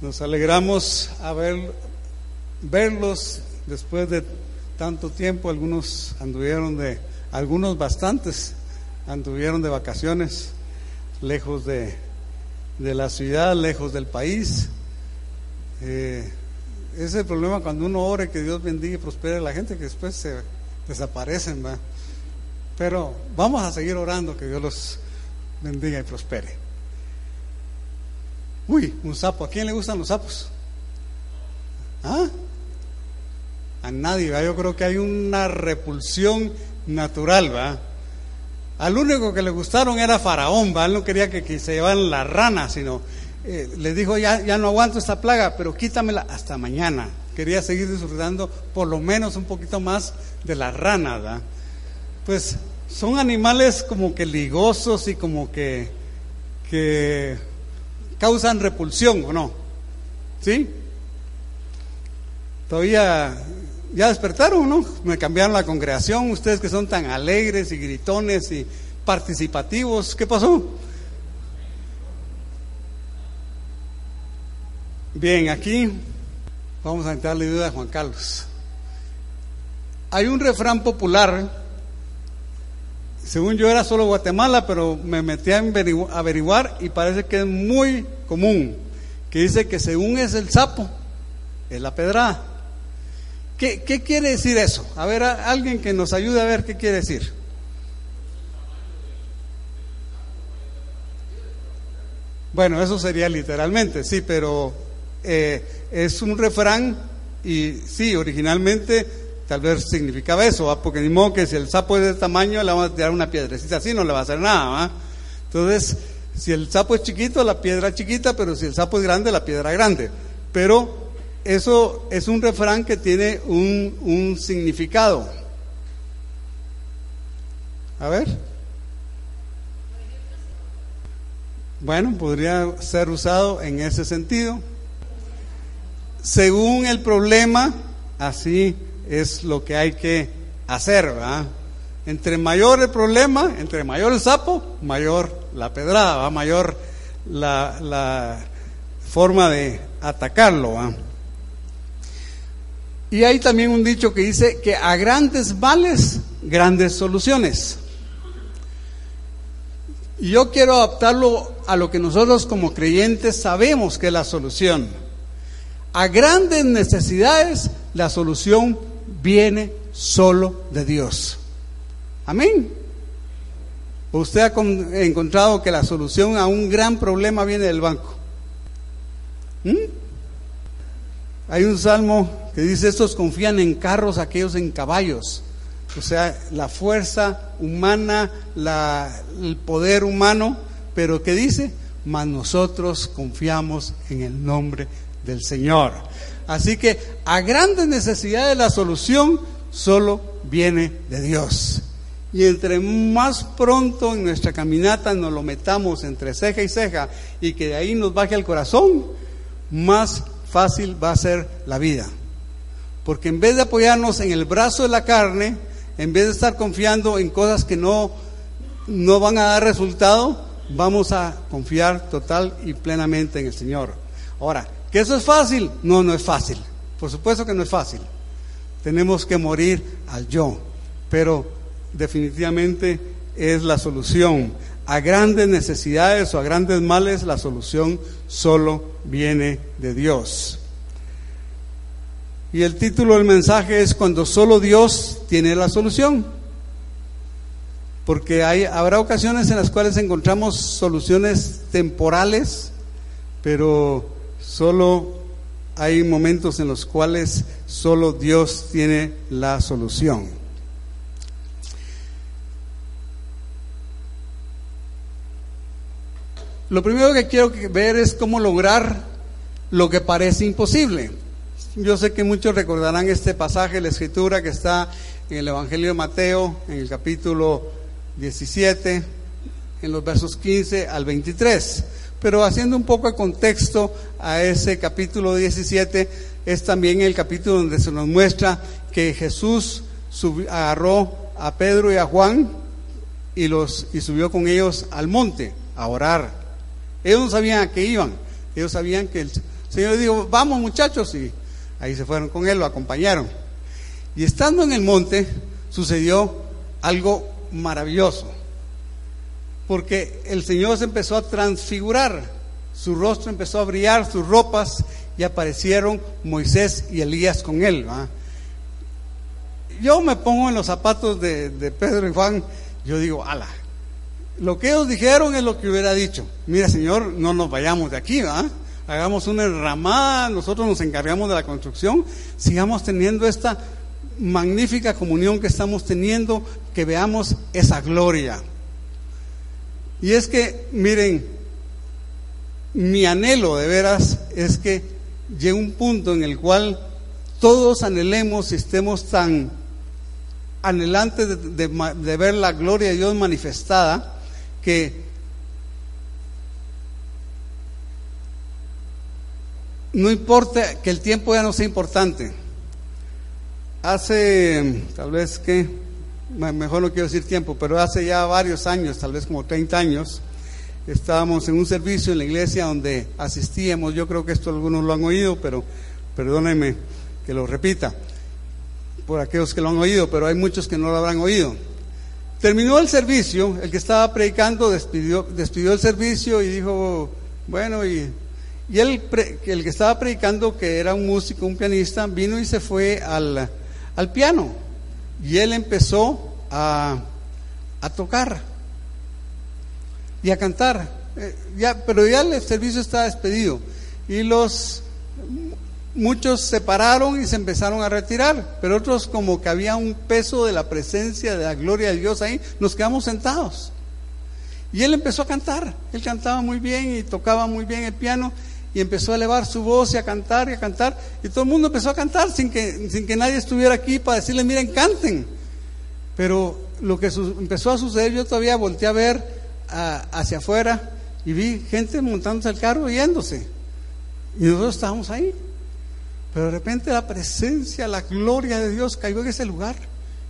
Nos alegramos a ver, verlos después de tanto tiempo. Algunos anduvieron de, algunos bastantes anduvieron de vacaciones, lejos de, de la ciudad, lejos del país. Eh, ese es el problema cuando uno ore que Dios bendiga y prospere a la gente que después se desaparecen. ¿va? Pero vamos a seguir orando que Dios los bendiga y prospere. Uy, un sapo. ¿A quién le gustan los sapos? ¿Ah? A nadie, ¿va? yo creo que hay una repulsión natural, ¿va? Al único que le gustaron era Faraón, ¿va? Él no quería que, se llevaran la rana, sino eh, le dijo, ya, ya no aguanto esta plaga, pero quítamela hasta mañana. Quería seguir disfrutando por lo menos un poquito más de la rana, ¿va? Pues son animales como que ligosos y como que, que causan repulsión o no. ¿Sí? Todavía ya despertaron, ¿no? Me cambiaron la congregación, ustedes que son tan alegres y gritones y participativos, ¿qué pasó? Bien, aquí vamos a entrarle duda a Juan Carlos. Hay un refrán popular según yo era solo Guatemala, pero me metí a averiguar y parece que es muy común, que dice que según es el sapo, es la pedrada. ¿Qué, quiere decir eso? A ver, alguien que nos ayude a ver qué quiere decir. Bueno, eso sería literalmente, sí, pero eh, es un refrán y sí, originalmente tal vez significaba eso, porque ni modo que si el sapo es de tamaño le vamos a tirar una piedrecita así, no le va a hacer nada. Entonces, si el sapo es chiquito, la piedra chiquita, pero si el sapo es grande, la piedra grande. Pero eso es un refrán que tiene un, un significado. A ver. Bueno, podría ser usado en ese sentido. Según el problema, así es lo que hay que hacer, ¿verdad? Entre mayor el problema, entre mayor el sapo, mayor la pedrada, mayor la, forma de atacarlo. ¿va? Y hay también un dicho que dice que a grandes males, grandes soluciones. Y yo quiero adaptarlo a lo que nosotros como creyentes sabemos que es la solución. A grandes necesidades, la solución viene solo de Dios. Amén. ¿Usted ha encontrado que la solución a un gran problema viene del banco? ¿Mm? Hay un salmo que dice, estos confían en carros, aquellos en caballos. O sea, la fuerza humana, el poder humano, pero ¿qué dice? Mas nosotros confiamos en el nombre del Señor. Así que a grandes necesidades la solución solo viene de Dios. Y entre más pronto en nuestra caminata nos lo metamos entre ceja y ceja y que de ahí nos baje el corazón, más fácil va a ser la vida. Porque en vez de apoyarnos en el brazo de la carne, en vez de estar confiando en cosas que no, no van a dar resultado, vamos a confiar total y plenamente en el Señor. Ahora, ¿Que eso es fácil? No, no es fácil. Por supuesto que no es fácil. Tenemos que morir al yo, pero definitivamente es la solución. A grandes necesidades o a grandes males, la solución solo viene de Dios. Y el título del mensaje es Cuando solo Dios tiene la solución. Porque hay, habrá ocasiones en las cuales encontramos soluciones temporales, pero Solo hay momentos en los cuales solo Dios tiene la solución. Lo primero que quiero ver es cómo lograr lo que parece imposible. Yo sé que muchos recordarán este pasaje de la escritura que está en el Evangelio de Mateo, en el capítulo 17, en los versos 15 al 23. Pero haciendo un poco de contexto a ese capítulo 17, es también el capítulo donde se nos muestra que Jesús agarró a Pedro y a Juan y, los, y subió con ellos al monte a orar. Ellos no sabían a qué iban, ellos sabían que el Señor dijo, vamos muchachos, y ahí se fueron con él, lo acompañaron. Y estando en el monte sucedió algo maravilloso, porque el Señor se empezó a transfigurar, su rostro empezó a brillar, sus ropas, y aparecieron Moisés y Elías con él. Yo me pongo en los zapatos de, Pedro y Juan, yo digo, ala, lo que ellos dijeron es lo que hubiera dicho. Mira, Señor, no nos vayamos de aquí, ¿va? Hagamos una ramada, nosotros nos encargamos de la construcción, sigamos teniendo esta magnífica comunión que estamos teniendo, que veamos esa gloria. Y es que, miren, mi anhelo de veras es que llegue un punto en el cual todos anhelemos y estemos tan anhelantes de, de ver la gloria de Dios manifestada, que no importa que el tiempo ya no sea importante. Hace, tal vez que, mejor no quiero decir tiempo, pero hace ya varios años, tal vez como 30 años, estábamos en un servicio en la iglesia donde asistíamos, yo creo que esto algunos lo han oído, pero perdónenme que lo repita, por aquellos que lo han oído, pero hay muchos que no lo habrán oído. Terminó el servicio, el que estaba predicando despidió, despidió el servicio y dijo, bueno, y, y el, el que estaba predicando, que era un músico, un pianista, vino y se fue al, al piano. Y él empezó a, a tocar y a cantar. Eh, ya, pero ya el servicio estaba despedido. Y los Muchos se pararon y se empezaron a retirar, pero otros como que había un peso de la presencia de la gloria de Dios ahí, nos quedamos sentados. Y él empezó a cantar, él cantaba muy bien y tocaba muy bien el piano y empezó a elevar su voz y a cantar y a cantar y todo el mundo empezó a cantar sin que, sin que nadie estuviera aquí para decirle, miren, canten. Pero lo que empezó a suceder, yo todavía volteé a ver hacia afuera y vi gente montándose al carro yéndose. Y nosotros estábamos ahí. Pero de repente la presencia, la gloria de Dios cayó en ese lugar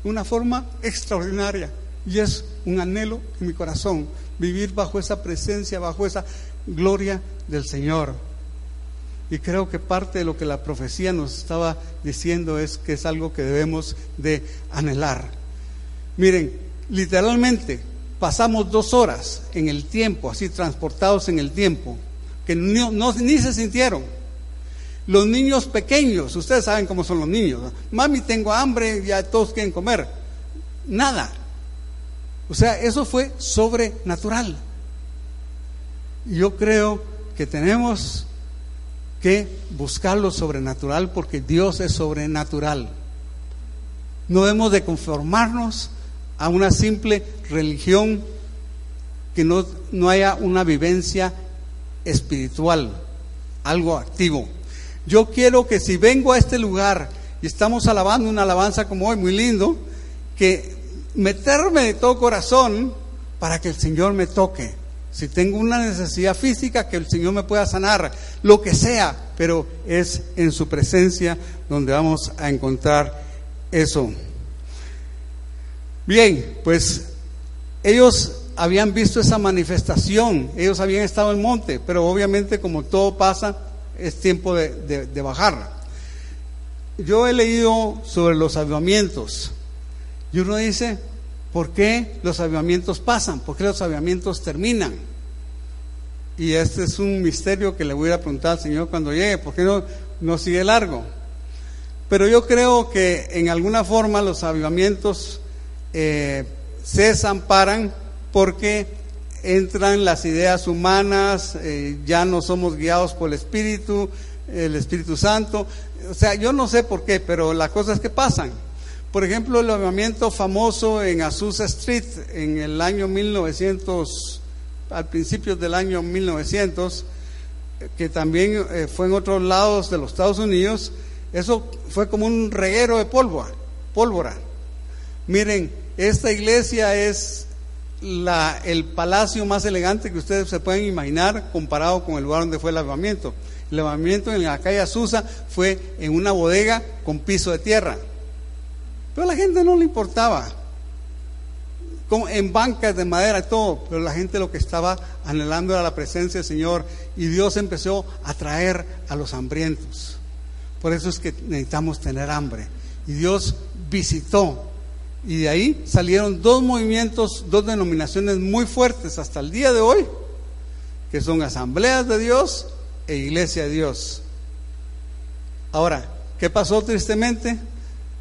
de una forma extraordinaria. Y es un anhelo en mi corazón, vivir bajo esa presencia, bajo esa gloria del Señor. Y creo que parte de lo que la profecía nos estaba diciendo es que es algo que debemos de anhelar. Miren, literalmente pasamos dos horas en el tiempo, así transportados en el tiempo, que no, ni se sintieron los niños pequeños, ustedes saben cómo son los niños. Mami, tengo hambre, ya todos quieren comer. Nada. O sea, eso fue sobrenatural. Yo creo que tenemos que buscar lo sobrenatural porque Dios es sobrenatural. No debemos de conformarnos a una simple religión que no, no haya una vivencia espiritual, algo activo. Yo quiero que si vengo a este lugar y estamos alabando una alabanza como hoy, muy lindo, que meterme de todo corazón para que el Señor me toque. Si tengo una necesidad física, que el Señor me pueda sanar, lo que sea, pero es en su presencia donde vamos a encontrar eso. Bien, pues ellos habían visto esa manifestación, ellos habían estado en el monte, pero obviamente como todo pasa, es tiempo de, de, bajar. Yo he leído sobre los avivamientos y uno dice, ¿por qué los avivamientos pasan? ¿Por qué los avivamientos terminan? Y este es un misterio que le voy a preguntar al Señor cuando llegue, ¿por qué no, no sigue largo? Pero yo creo que en alguna forma los avivamientos eh, se desamparan porque entran las ideas humanas, eh, ya no somos guiados por el Espíritu, el Espíritu Santo. O sea, yo no sé por qué, pero las cosas que pasan. Por ejemplo, el movimiento famoso en Azusa Street en el año 1900, al principio del año 1900, que también eh, fue en otros lados de los Estados Unidos, eso fue como un reguero de pólvora. pólvora. Miren, esta iglesia es la, el palacio más elegante que ustedes se pueden imaginar comparado con el lugar donde fue el lavamiento. El lavamiento en la calle Azusa fue en una bodega con piso de tierra. Pero a la gente no le importaba. Como en bancas de madera y todo, pero la gente lo que estaba anhelando era la presencia del Señor y Dios empezó a traer a los hambrientos. Por eso es que necesitamos tener hambre. Y Dios visitó y de ahí salieron dos movimientos, dos denominaciones muy fuertes hasta el día de hoy, que son asambleas de Dios e iglesia de Dios. Ahora, ¿qué pasó tristemente?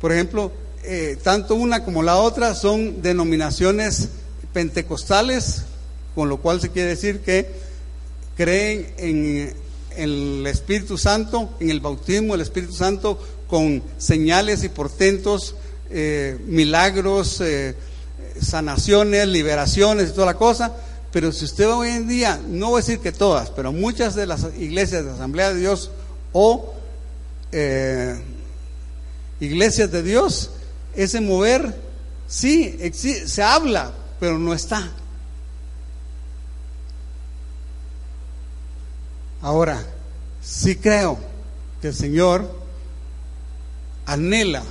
Por ejemplo, eh, tanto una como la otra son denominaciones pentecostales, con lo cual se quiere decir que creen en, el Espíritu Santo, en el bautismo del Espíritu Santo, con señales y portentos eh, milagros, eh, sanaciones, liberaciones y toda la cosa. Pero si usted hoy en día, no voy a decir que todas, pero muchas de las iglesias de Asamblea de Dios o iglesias de Dios, ese mover, sí, se habla, pero no está. Ahora, sí creo que el Señor anhela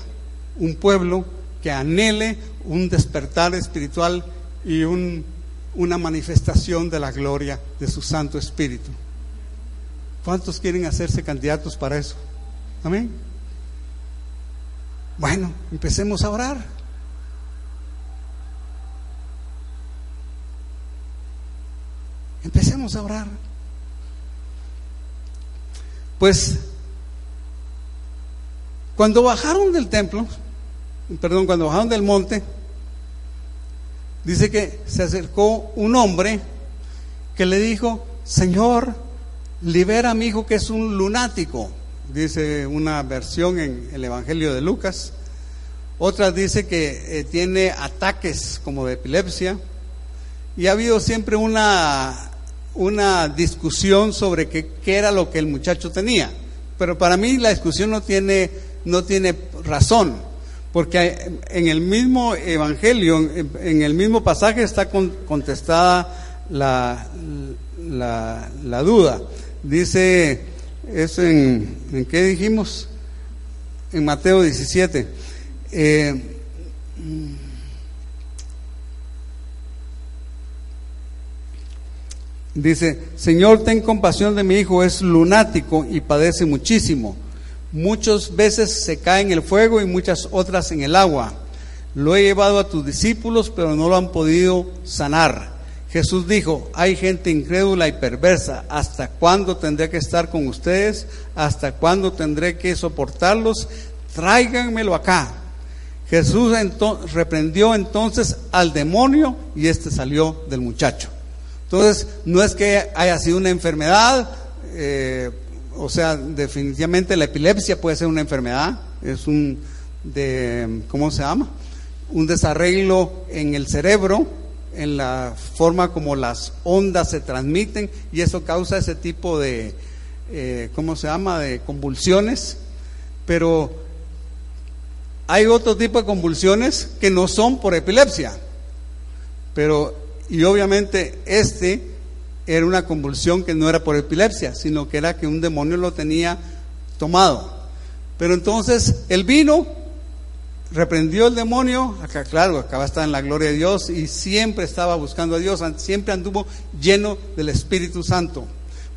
un pueblo que anhele un despertar espiritual y una manifestación de la gloria de su Santo Espíritu. ¿Cuántos quieren hacerse candidatos para eso? Amén. Bueno, empecemos a orar. Empecemos a orar. Pues, cuando bajaron del templo, perdón, cuando bajaron del monte, dice que se acercó un hombre que le dijo, Señor, libera a mi hijo que es un lunático, dice una versión en el Evangelio de Lucas. Otra dice que eh, tiene ataques como de epilepsia. Y ha habido siempre una, una discusión sobre qué, qué era lo que el muchacho tenía. Pero para mí la discusión no tiene, no tiene razón. Porque en el mismo Evangelio, en el mismo pasaje está contestada la, la, duda. Dice, es en, ¿en qué dijimos? En Mateo 17. Eh, dice, Señor, ten compasión de mi hijo, es lunático y padece muchísimo Muchas veces se cae en el fuego y muchas otras en el agua. Lo he llevado a tus discípulos, pero no lo han podido sanar. Jesús dijo, hay gente incrédula y perversa. ¿Hasta cuándo tendré que estar con ustedes? ¿Hasta cuándo tendré que soportarlos? Tráiganmelo acá. Jesús reprendió entonces al demonio y este salió del muchacho. Entonces, no es que haya sido una enfermedad, eh, o sea, definitivamente la epilepsia puede ser una enfermedad, es un, de, ¿cómo se llama? Un desarreglo en el cerebro, en la forma como las ondas se transmiten y eso causa ese tipo de, eh, ¿cómo se llama?, de convulsiones. Pero hay otro tipo de convulsiones que no son por epilepsia. Pero, y obviamente este era una convulsión que no era por epilepsia, sino que era que un demonio lo tenía tomado. Pero entonces él vino, reprendió el demonio, acá claro, acá estar en la gloria de Dios y siempre estaba buscando a Dios, siempre anduvo lleno del Espíritu Santo.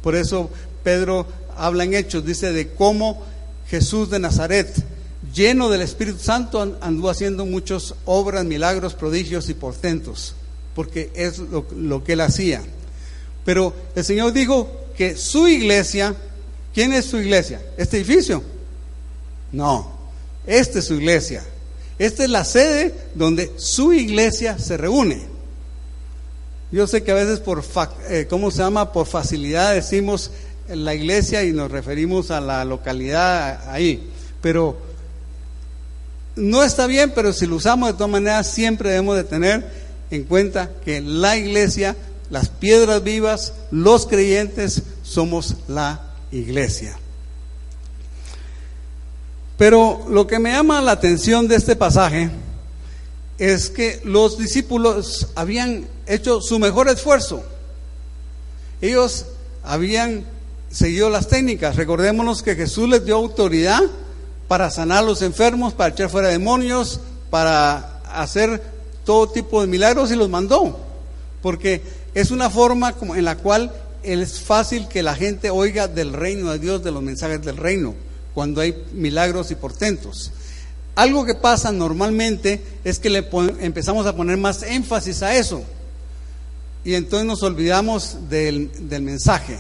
Por eso Pedro habla en Hechos, dice de cómo Jesús de Nazaret, lleno del Espíritu Santo, anduvo haciendo muchas obras, milagros, prodigios y portentos, porque es lo, lo que él hacía. Pero el Señor dijo que su iglesia, ¿quién es su iglesia? ¿Este edificio? No, esta es su iglesia. Esta es la sede donde su iglesia se reúne. Yo sé que a veces por, eh, ¿cómo se llama? Por facilidad decimos la iglesia y nos referimos a la localidad ahí. Pero no está bien, pero si lo usamos de todas maneras, siempre debemos de tener en cuenta que la iglesia las piedras vivas, los creyentes, somos la iglesia. Pero lo que me llama la atención de este pasaje es que los discípulos habían hecho su mejor esfuerzo. Ellos habían seguido las técnicas. Recordémonos que Jesús les dio autoridad para sanar a los enfermos, para echar fuera demonios, para hacer todo tipo de milagros y los mandó. Porque es una forma en la cual es fácil que la gente oiga del reino de Dios, de los mensajes del reino, cuando hay milagros y portentos. Algo que pasa normalmente es que le empezamos a poner más énfasis a eso y entonces nos olvidamos del, del mensaje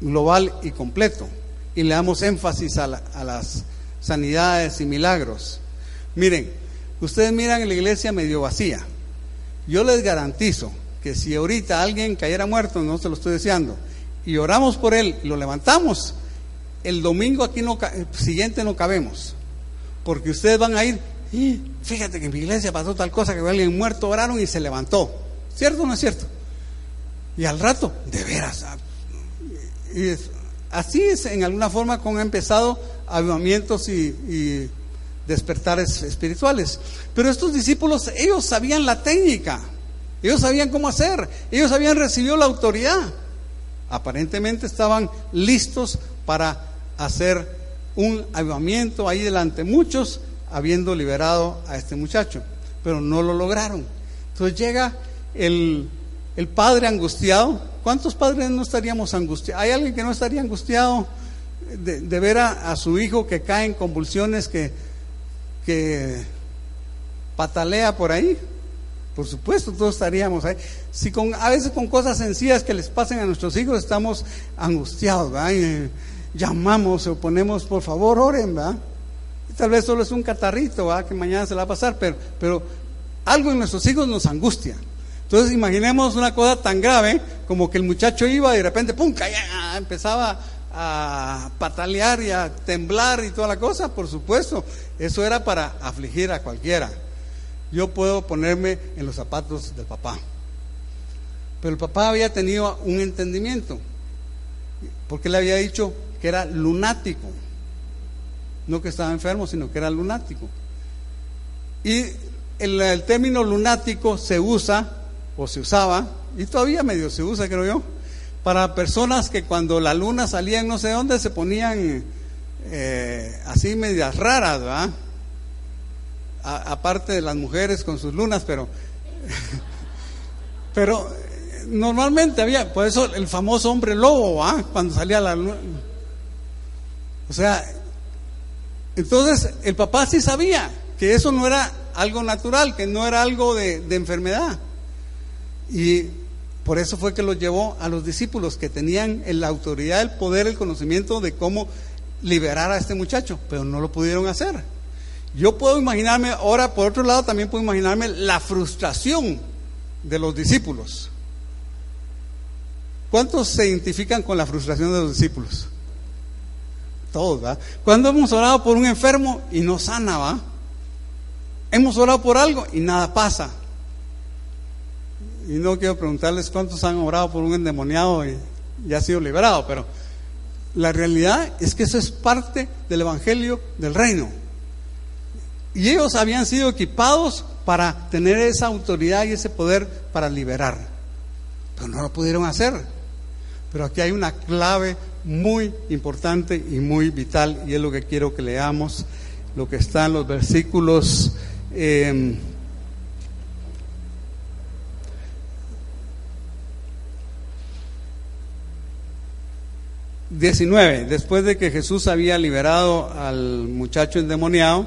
global y completo y le damos énfasis a, las sanidades y milagros. Miren, ustedes miran la iglesia medio vacía. Yo les garantizo que si ahorita alguien cayera muerto, no se lo estoy deseando, y oramos por él lo levantamos, el domingo aquí no, siguiente no cabemos. Porque ustedes van a ir, y fíjate que en mi iglesia pasó tal cosa, que alguien muerto, oraron y se levantó. ¿Cierto o no es cierto? Y al rato, de veras. Ah, así es, en alguna forma, con han empezado avivamientos y, y despertares espirituales. Pero estos discípulos, ellos sabían la técnica, ellos sabían cómo hacer, ellos habían recibido la autoridad. Aparentemente estaban listos para hacer un avivamiento ahí delante muchos, habiendo liberado a este muchacho, pero no lo lograron. Entonces llega el, el padre angustiado. ¿Cuántos padres no estaríamos angustiados? ¿Hay alguien que no estaría angustiado de, ver a, su hijo que cae en convulsiones, que, que patalea por ahí? Por supuesto, todos estaríamos ahí. Si con, a veces con cosas sencillas que les pasen a nuestros hijos estamos angustiados, llamamos o ponemos, por favor, oren, ¿verdad? tal vez solo es un catarrito. Que mañana se la va a pasar, pero, pero algo en nuestros hijos nos angustia. Entonces imaginemos una cosa tan grave como que el muchacho iba y de repente, ¡pum!, caía, empezaba a patalear y a temblar y toda la cosa, por supuesto, eso era para afligir a cualquiera. Yo puedo ponerme en los zapatos del papá. Pero el papá había tenido un entendimiento, porque le había dicho que era lunático, no que estaba enfermo, sino que era lunático. Y el, término lunático se usa o se usaba, y todavía medio se usa, creo yo, para personas que cuando la luna salía en no sé dónde se ponían eh, así medias raras, ¿verdad? Aparte de las mujeres con sus lunas, pero, pero normalmente había, por eso el famoso hombre lobo, ¿ah? cuando salía la luna. O sea, entonces el papá sí sabía que eso no era algo natural, que no era algo de, enfermedad. Y por eso fue que lo llevó a los discípulos que tenían la autoridad, el poder, el conocimiento de cómo liberar a este muchacho, pero no lo pudieron hacer. Yo puedo imaginarme, ahora por otro lado también puedo imaginarme la frustración de los discípulos. ¿Cuántos se identifican con la frustración de los discípulos? Todos, ¿va? Cuando hemos orado por un enfermo y no sana, ¿va? Hemos orado por algo y nada pasa. Y no quiero preguntarles cuántos han orado por un endemoniado y, ya ha sido liberado, pero la realidad es que eso es parte del Evangelio del Reino. Y ellos habían sido equipados para tener esa autoridad y ese poder para liberar. Pero no lo pudieron hacer. Pero aquí hay una clave muy importante y muy vital y es lo que quiero que leamos, lo que está en los versículos eh, 19, después de que Jesús había liberado al muchacho endemoniado,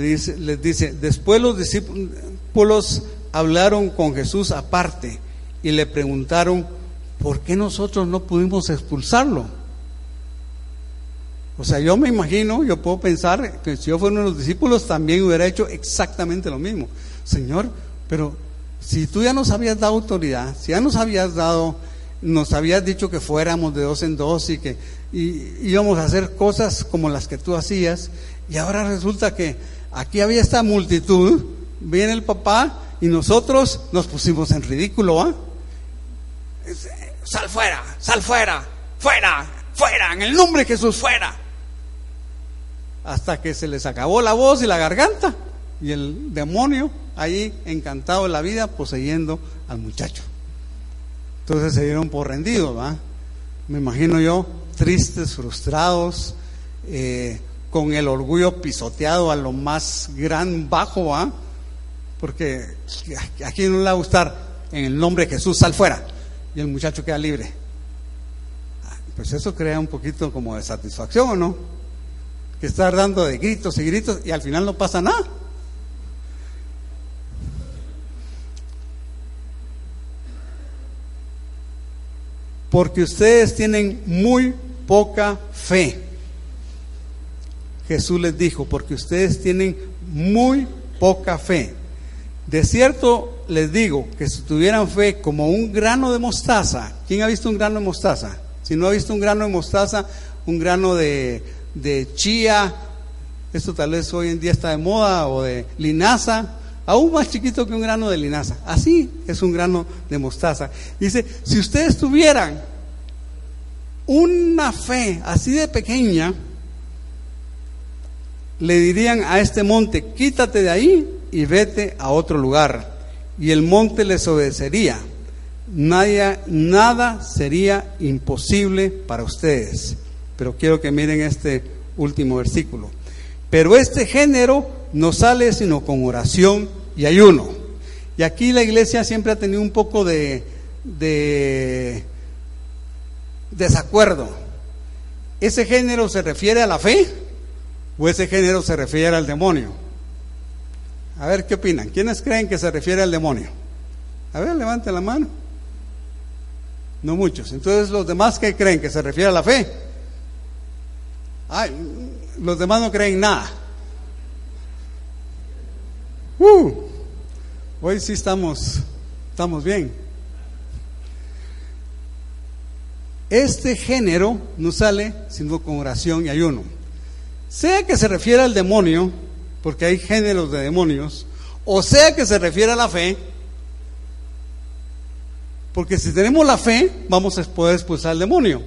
dice, les dice, después los discípulos hablaron con Jesús aparte y le preguntaron, ¿por qué nosotros no pudimos expulsarlo? O sea, yo me imagino, yo puedo pensar que si yo fuera uno de los discípulos también hubiera hecho exactamente lo mismo. Señor, pero si tú ya nos habías dado autoridad, si ya nos habías dado nos habías dicho que fuéramos de dos en dos y que íbamos a hacer cosas como las que tú hacías, y ahora resulta que aquí había esta multitud, viene el papá y nosotros nos pusimos en ridículo, ¿ah? sal fuera, sal fuera, fuera, fuera, en el nombre de Jesús, fuera. Hasta que se les acabó la voz y la garganta y el demonio ahí encantado de la vida poseyendo al muchacho. Entonces se dieron por rendidos, ¿va? Me imagino yo, tristes, frustrados, eh, con el orgullo pisoteado a lo más gran bajo, ¿va? Porque a quién no le va a gustar en el nombre de Jesús, sal fuera, y el muchacho queda libre. Pues eso crea un poquito como de satisfacción, ¿o no? Que estar dando de gritos y gritos y al final no pasa nada. porque ustedes tienen muy poca fe. Jesús les dijo, porque ustedes tienen muy poca fe. De cierto les digo que si tuvieran fe como un grano de mostaza, ¿quién ha visto un grano de mostaza? Si no ha visto un grano de mostaza, un grano de, de chía, esto tal vez hoy en día está de moda, o de linaza, aún más chiquito que un grano de linaza. Así es un grano de mostaza. Dice, si ustedes tuvieran una fe así de pequeña, le dirían a este monte, quítate de ahí y vete a otro lugar. Y el monte les obedecería. Nadie, nada sería imposible para ustedes. Pero quiero que miren este último versículo. Pero este género no sale sino con oración y ayuno. Y aquí la iglesia siempre ha tenido un poco de, de desacuerdo. ¿Ese género se refiere a la fe o ese género se refiere al demonio? A ver, ¿qué opinan? ¿Quiénes creen que se refiere al demonio? A ver, levanten la mano. No muchos. Entonces, ¿los demás qué creen que se refiere a la fe? Ay, los demás no creen nada. Uh, hoy sí estamos, estamos bien. Este género no sale sino con oración y ayuno. Sea que se refiera al demonio, porque hay géneros de demonios, o sea que se refiere a la fe, porque si tenemos la fe, vamos a poder expulsar al demonio.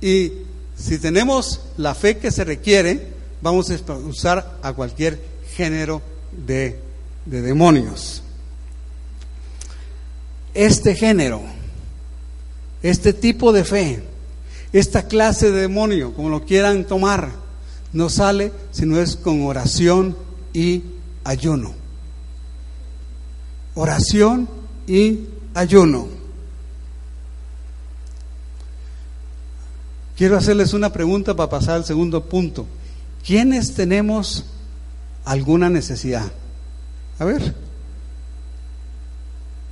Y si tenemos la fe que se requiere, vamos a expulsar a cualquier género de, de demonios. Este género este tipo de fe, esta clase de demonio, como lo quieran tomar, no sale si no es con oración y ayuno. Oración y ayuno. Quiero hacerles una pregunta para pasar al segundo punto. ¿Quiénes tenemos alguna necesidad? A ver.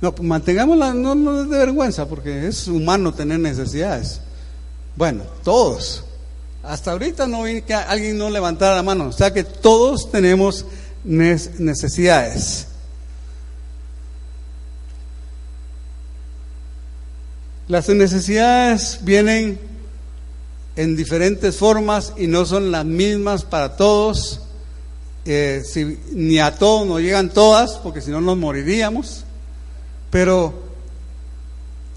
No, pues mantengámosla, no, no es de vergüenza, porque es humano tener necesidades. Bueno, todos. Hasta ahorita no vi que alguien no levantara la mano. O sea que todos tenemos necesidades. Las necesidades vienen en diferentes formas y no son las mismas para todos. Eh, si, ni a todos nos llegan todas, porque si no nos moriríamos. Pero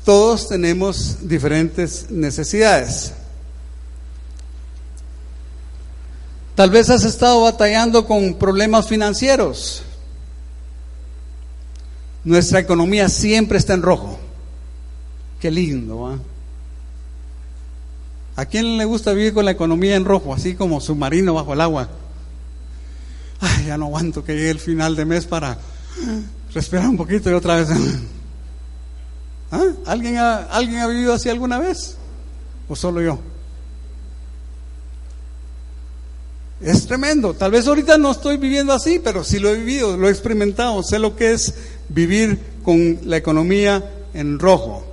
todos tenemos diferentes necesidades. Tal vez has estado batallando con problemas financieros. Nuestra economía siempre está en rojo. Qué lindo, ¿va? ¿A quién le gusta vivir con la economía en rojo, así como submarino bajo el agua? Ay, ya no aguanto que llegue el final de mes para Respira un poquito y otra vez. ¿Ah? ¿Alguien, ha, ¿Alguien ha vivido así alguna vez? ¿O solo yo? Es tremendo. Tal vez ahorita no estoy viviendo así, pero sí lo he vivido, lo he experimentado. Sé lo que es vivir con la economía en rojo.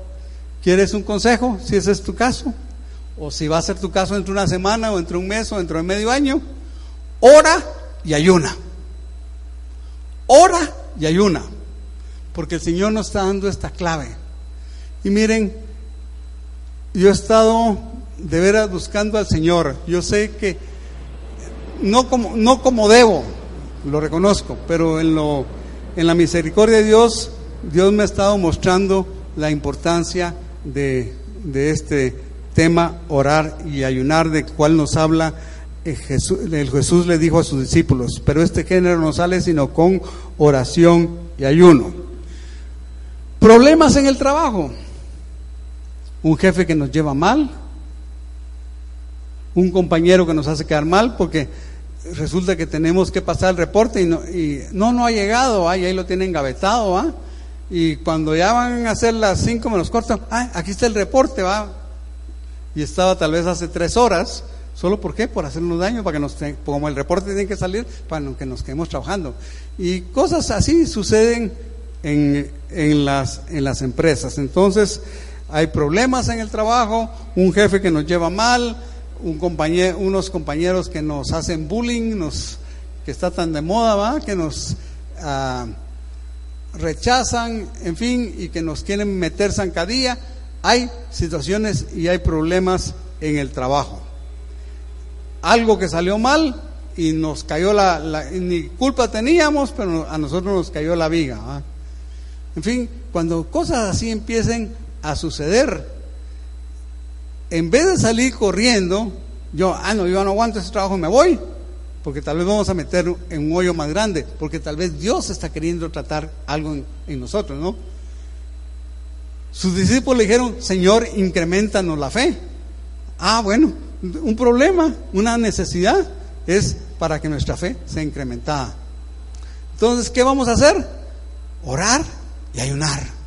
¿Quieres un consejo? Si ese es tu caso. O si va a ser tu caso entre una semana o entre un mes o dentro de medio año. Ora y ayuna. Ora y ayuna, porque el Señor nos está dando esta clave. Y miren, yo he estado de veras buscando al Señor. Yo sé que no como, no como debo, lo reconozco, pero en, en la misericordia de Dios, Dios me ha estado mostrando la importancia de, de este tema, orar y ayunar, de cual nos habla eh, Jesús, el Jesús le dijo a sus discípulos, pero este género no sale sino con oración y ayuno. Problemas en el trabajo. Un jefe que nos lleva mal, un compañero que nos hace quedar mal porque resulta que tenemos que pasar el reporte y no, y no, no ha llegado, ahí lo tienen gavetado, ¿ah? y cuando ya van a hacer las cinco menos corto, ah, aquí está el reporte, va, y estaba tal vez hace tres horas, ¿solo por qué? Por hacernos daño, para que nos, como el reporte tiene que salir, para que nos quedemos trabajando. Y cosas así suceden en, en, las, en las empresas. Entonces, hay problemas en el trabajo, un jefe que nos lleva mal, un compañero, unos compañeros que nos hacen bullying, nos, que está tan de moda, ¿va? que nos ah, rechazan, en fin, y que nos quieren meter zancadilla. Hay situaciones y hay problemas en el trabajo. Algo que salió mal y nos cayó la, ni culpa teníamos, pero a nosotros nos cayó la viga. En fin, cuando cosas así empiecen a suceder, en vez de salir corriendo, yo, ah, no, yo no aguanto ese trabajo, me voy, porque tal vez vamos a meter en un hoyo más grande, porque tal vez Dios está queriendo tratar algo en, nosotros, ¿no? Sus discípulos le dijeron, Señor, incrementanos la fe. Ah, bueno, un problema, una necesidad es para que nuestra fe sea incrementada. Entonces, ¿qué vamos a hacer? Orar y ayunar.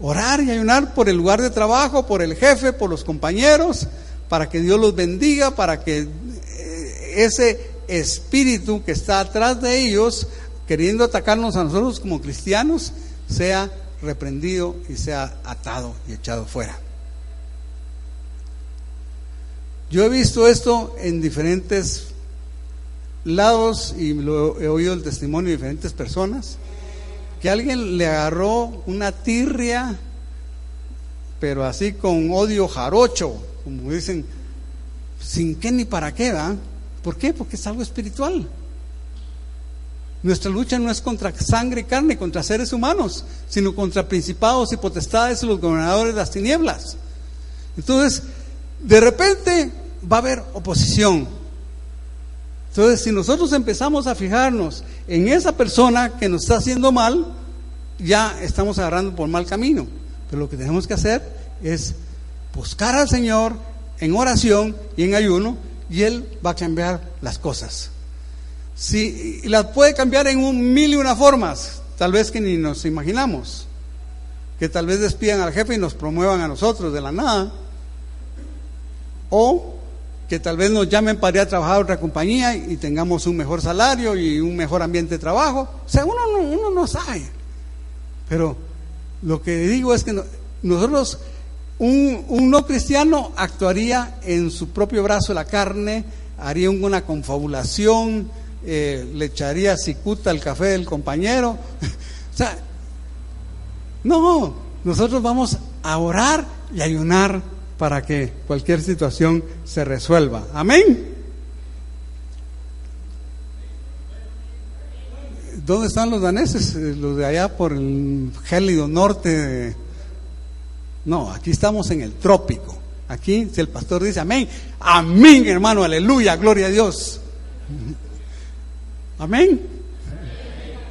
Orar y ayunar por el lugar de trabajo, por el jefe, por los compañeros, para que Dios los bendiga, para que eh, ese espíritu que está atrás de ellos, queriendo atacarnos a nosotros como cristianos, sea reprendido y sea atado y echado fuera. Yo he visto esto en diferentes lados y lo he oído el testimonio de diferentes personas que alguien le agarró una tirria, pero así con odio jarocho, como dicen, sin qué ni para qué, ¿va? ¿Por qué? Porque es algo espiritual. Nuestra lucha no es contra sangre y carne, contra seres humanos, sino contra principados y potestades y los gobernadores de las tinieblas. Entonces, de repente va a haber oposición. Entonces, si nosotros empezamos a fijarnos en esa persona que nos está haciendo mal, ya estamos agarrando por mal camino. Pero lo que tenemos que hacer es buscar al Señor en oración y en ayuno y Él va a cambiar las cosas. Si, y las puede cambiar en un mil y una formas, tal vez que ni nos imaginamos. Que tal vez despidan al jefe y nos promuevan a nosotros de la nada. O que tal vez nos llamen para ir a trabajar a otra compañía y tengamos un mejor salario y un mejor ambiente de trabajo. O sea, uno no, uno no sabe. Pero lo que digo es que nosotros, un, no cristiano actuaría en su propio brazo la carne, haría una confabulación, eh, le echaría cicuta al café del compañero. o sea, no, nosotros vamos a orar y ayunar para que cualquier situación se resuelva. Amén. ¿Dónde están los daneses? Eh, los de allá por el gélido norte. No, aquí estamos en el trópico. Aquí, si el pastor dice amén, amén, hermano, aleluya, gloria a Dios. Amén.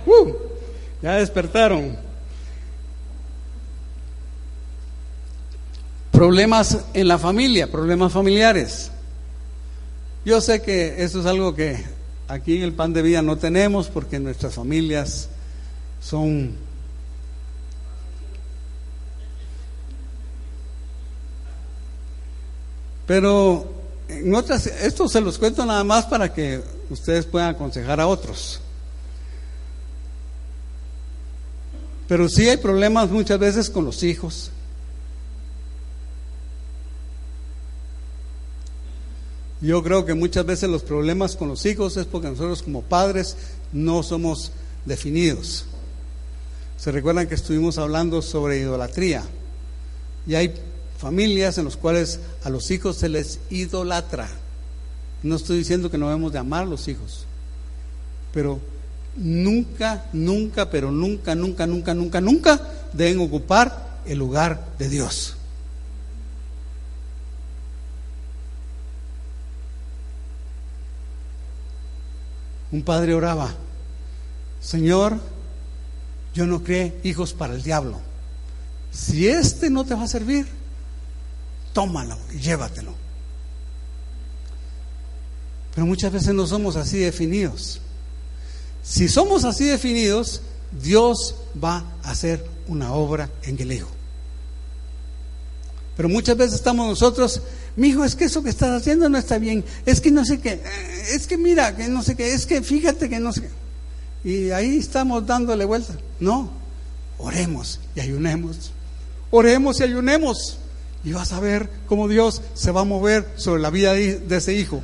Uh, ya despertaron. Problemas en la familia, problemas familiares. Yo sé que eso es algo que aquí en el pan de vida no tenemos porque nuestras familias son Pero en otras, esto se los cuento nada más para que ustedes puedan aconsejar a otros. Pero sí hay problemas muchas veces con los hijos, Yo creo que muchas veces los problemas con los hijos es porque nosotros como padres no somos definidos. Se recuerdan que estuvimos hablando sobre idolatría. Y hay familias en las cuales a los hijos se les idolatra. No estoy diciendo que no debemos de amar a los hijos, pero nunca, nunca, pero nunca, nunca, nunca, nunca, nunca deben ocupar el lugar de Dios. Un padre oraba, Señor, yo no creé hijos para el diablo. Si este no te va a servir, tómalo y llévatelo. Pero muchas veces no somos así definidos. Si somos así definidos, Dios va a hacer una obra en el Hijo. Pero muchas veces estamos nosotros, mi hijo, es que eso que estás haciendo no está bien, es que no sé qué, es que mira, que no sé qué, es que fíjate que no sé qué. Y ahí estamos dándole vuelta. No, oremos y ayunemos. Oremos y ayunemos. Y vas a ver cómo Dios se va a mover sobre la vida de ese hijo.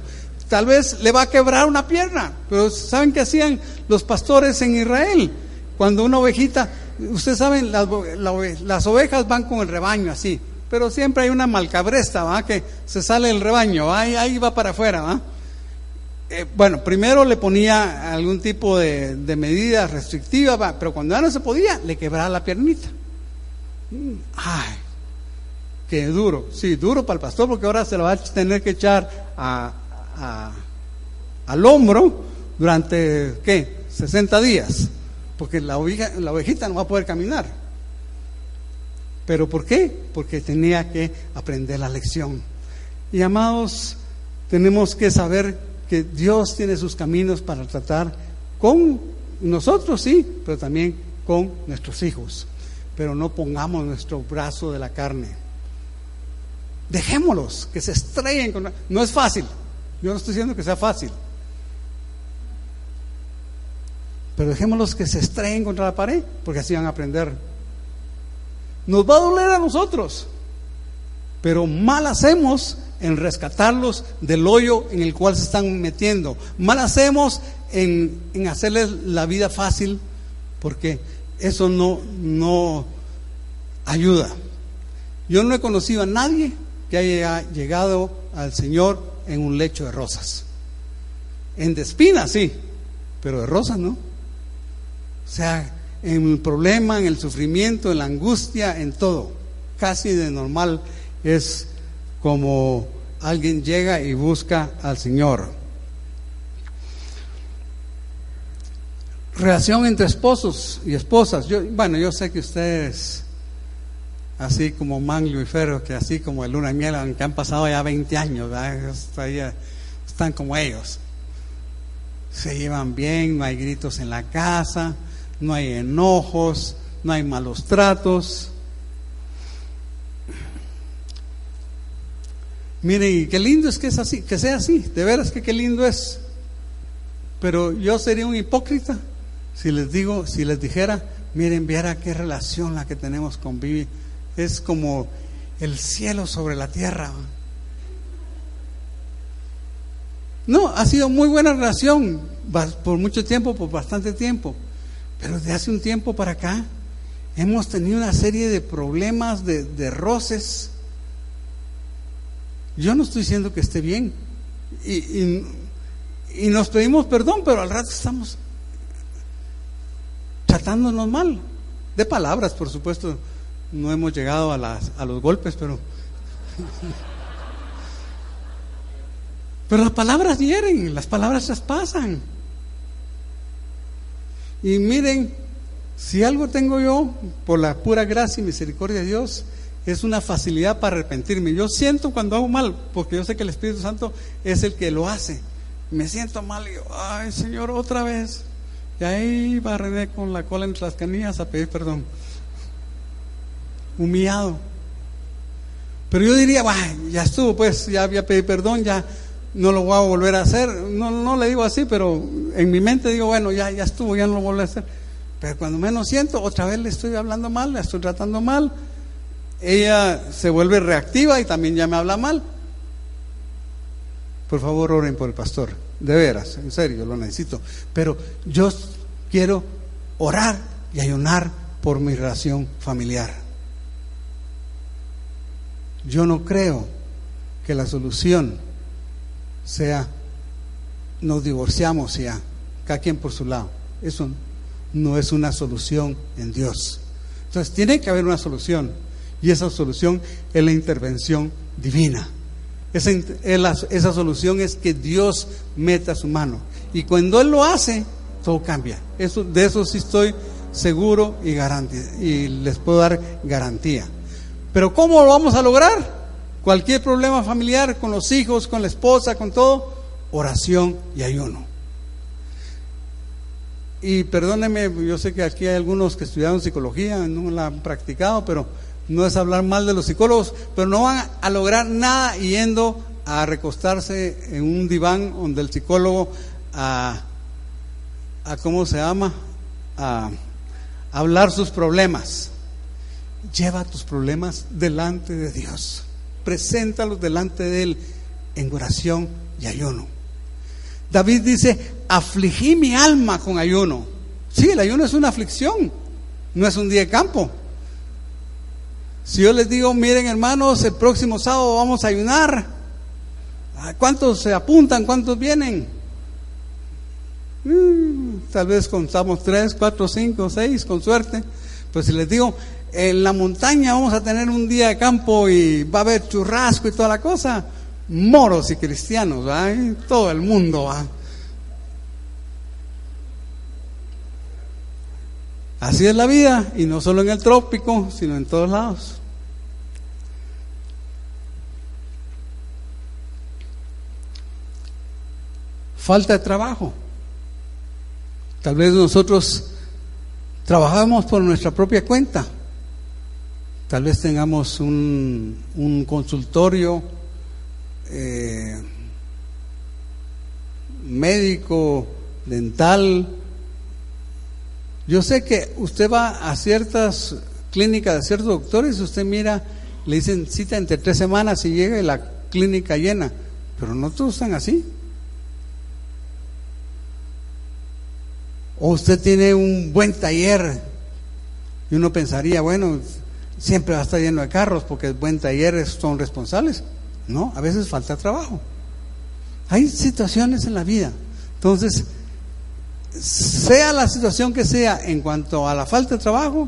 Tal vez le va a quebrar una pierna, pero ¿saben qué hacían los pastores en Israel? Cuando una ovejita, ustedes saben, las, las ovejas van con el rebaño así, pero siempre hay una malcabresta, ¿va? Que se sale el rebaño, Ahí, ahí va para afuera, ¿va? Eh, bueno, primero le ponía algún tipo de, medida restrictiva, ¿va? pero cuando ya no se podía, le quebraba la piernita. Ay, qué duro. Sí, duro para el pastor porque ahora se lo va a tener que echar al hombro durante, ¿qué? 60 días, porque la, la ovejita no va a poder caminar. ¿Pero por qué? Porque tenía que aprender la lección. Y amados, tenemos que saber que Dios tiene sus caminos para tratar con nosotros, sí, pero también con nuestros hijos. Pero no pongamos nuestro brazo de la carne. Dejémoslos, que se estrellen con... No es fácil. Yo no estoy diciendo que sea fácil. Pero dejémoslos que se estrellen contra la pared, porque así van a aprender nos va a doler a nosotros, pero mal hacemos en rescatarlos del hoyo en el cual se están metiendo. Mal hacemos en, en hacerles la vida fácil, porque eso no, no ayuda. Yo no he conocido a nadie que haya llegado al Señor en un lecho de rosas. En de espinas, sí, pero de rosas no. O sea, en el problema, en el sufrimiento, en la angustia, en todo. Casi de normal es como alguien llega y busca al Señor. Relación entre esposos y esposas. Yo, bueno, yo sé que ustedes, así como Manglio y Ferro, que así como el Luna y Miel, que han pasado ya 20 años, están como ellos. Se llevan bien, no hay gritos en la casa no hay enojos, no hay malos tratos. Miren, qué lindo es que es así, que sea así, de veras que qué lindo es. Pero yo sería un hipócrita si les digo, si les dijera, miren, viera qué relación la que tenemos con Vivi. Es como el cielo sobre la tierra. No, ha sido muy buena relación por mucho tiempo, por bastante tiempo. Pero de hace un tiempo para acá hemos tenido una serie de problemas, de, roces. Yo no estoy diciendo que esté bien. Y, nos pedimos perdón, pero al rato estamos tratándonos mal. De palabras, por supuesto. No hemos llegado a, las, a los golpes, pero... Pero las palabras hieren, las palabras traspasan. Y miren, si algo tengo yo, por la pura gracia y misericordia de Dios, es una facilidad para arrepentirme. Yo siento cuando hago mal, porque yo sé que el Espíritu Santo es el que lo hace. Me siento mal y yo, ay Señor, otra vez. Y ahí va con la cola entre las canillas a pedir perdón. Humillado. Pero yo diría, ya estuvo, pues, ya había pedido perdón, ya no lo voy a volver a hacer. No, no le digo así, pero en mi mente digo, bueno, ya, ya estuvo, ya no lo vuelvo a hacer. Pero cuando menos siento, otra vez le estoy hablando mal, le estoy tratando mal. Ella se vuelve reactiva y también ya me habla mal. Por favor, oren por el pastor. De veras, en serio, lo necesito. Pero yo quiero orar y ayunar por mi relación familiar. Yo no creo que la solución sea nos divorciamos ya, cada quien por su lado. Eso no es una solución en Dios. Entonces tiene que haber una solución y esa solución es la intervención divina. Esa, esa solución es que Dios meta su mano. Y cuando Él lo hace, todo cambia. Eso, de eso sí estoy seguro y, y les puedo dar garantía. Pero ¿cómo lo vamos a lograr? Cualquier problema familiar con los hijos, con la esposa, con todo, oración y ayuno. Y perdónenme, yo sé que aquí hay algunos que estudiaron psicología, no la han practicado, pero no es hablar mal de los psicólogos, pero no van a lograr nada yendo a recostarse en un diván donde el psicólogo a, a ¿cómo se llama? A, a hablar sus problemas. Lleva tus problemas delante de Dios. Preséntalos delante de Él en oración y ayuno. David dice, afligí mi alma con ayuno. Sí, el ayuno es una aflicción, no es un día de campo. Si yo les digo, miren hermanos, el próximo sábado vamos a ayunar, ¿cuántos se apuntan? ¿Cuántos vienen? Mm, tal vez contamos tres, cuatro, cinco, seis, con suerte. Pues si les digo, en la montaña vamos a tener un día de campo y va a haber churrasco y toda la cosa, moros y cristianos, todo el mundo va. Así es la vida, y no solo en el trópico, sino en todos lados. Falta de trabajo. Tal vez nosotros trabajamos por nuestra propia cuenta. Tal vez tengamos un, consultorio eh, médico, dental. Yo sé que usted va a ciertas clínicas de ciertos doctores y usted mira, le dicen cita entre tres semanas y llega y la clínica llena, pero no todos están así. O usted tiene un buen taller y uno pensaría, bueno, siempre va a estar lleno de carros porque el buen taller son responsables. No, a veces falta trabajo. Hay situaciones en la vida. Entonces, sea la situación que sea en cuanto a la falta de trabajo,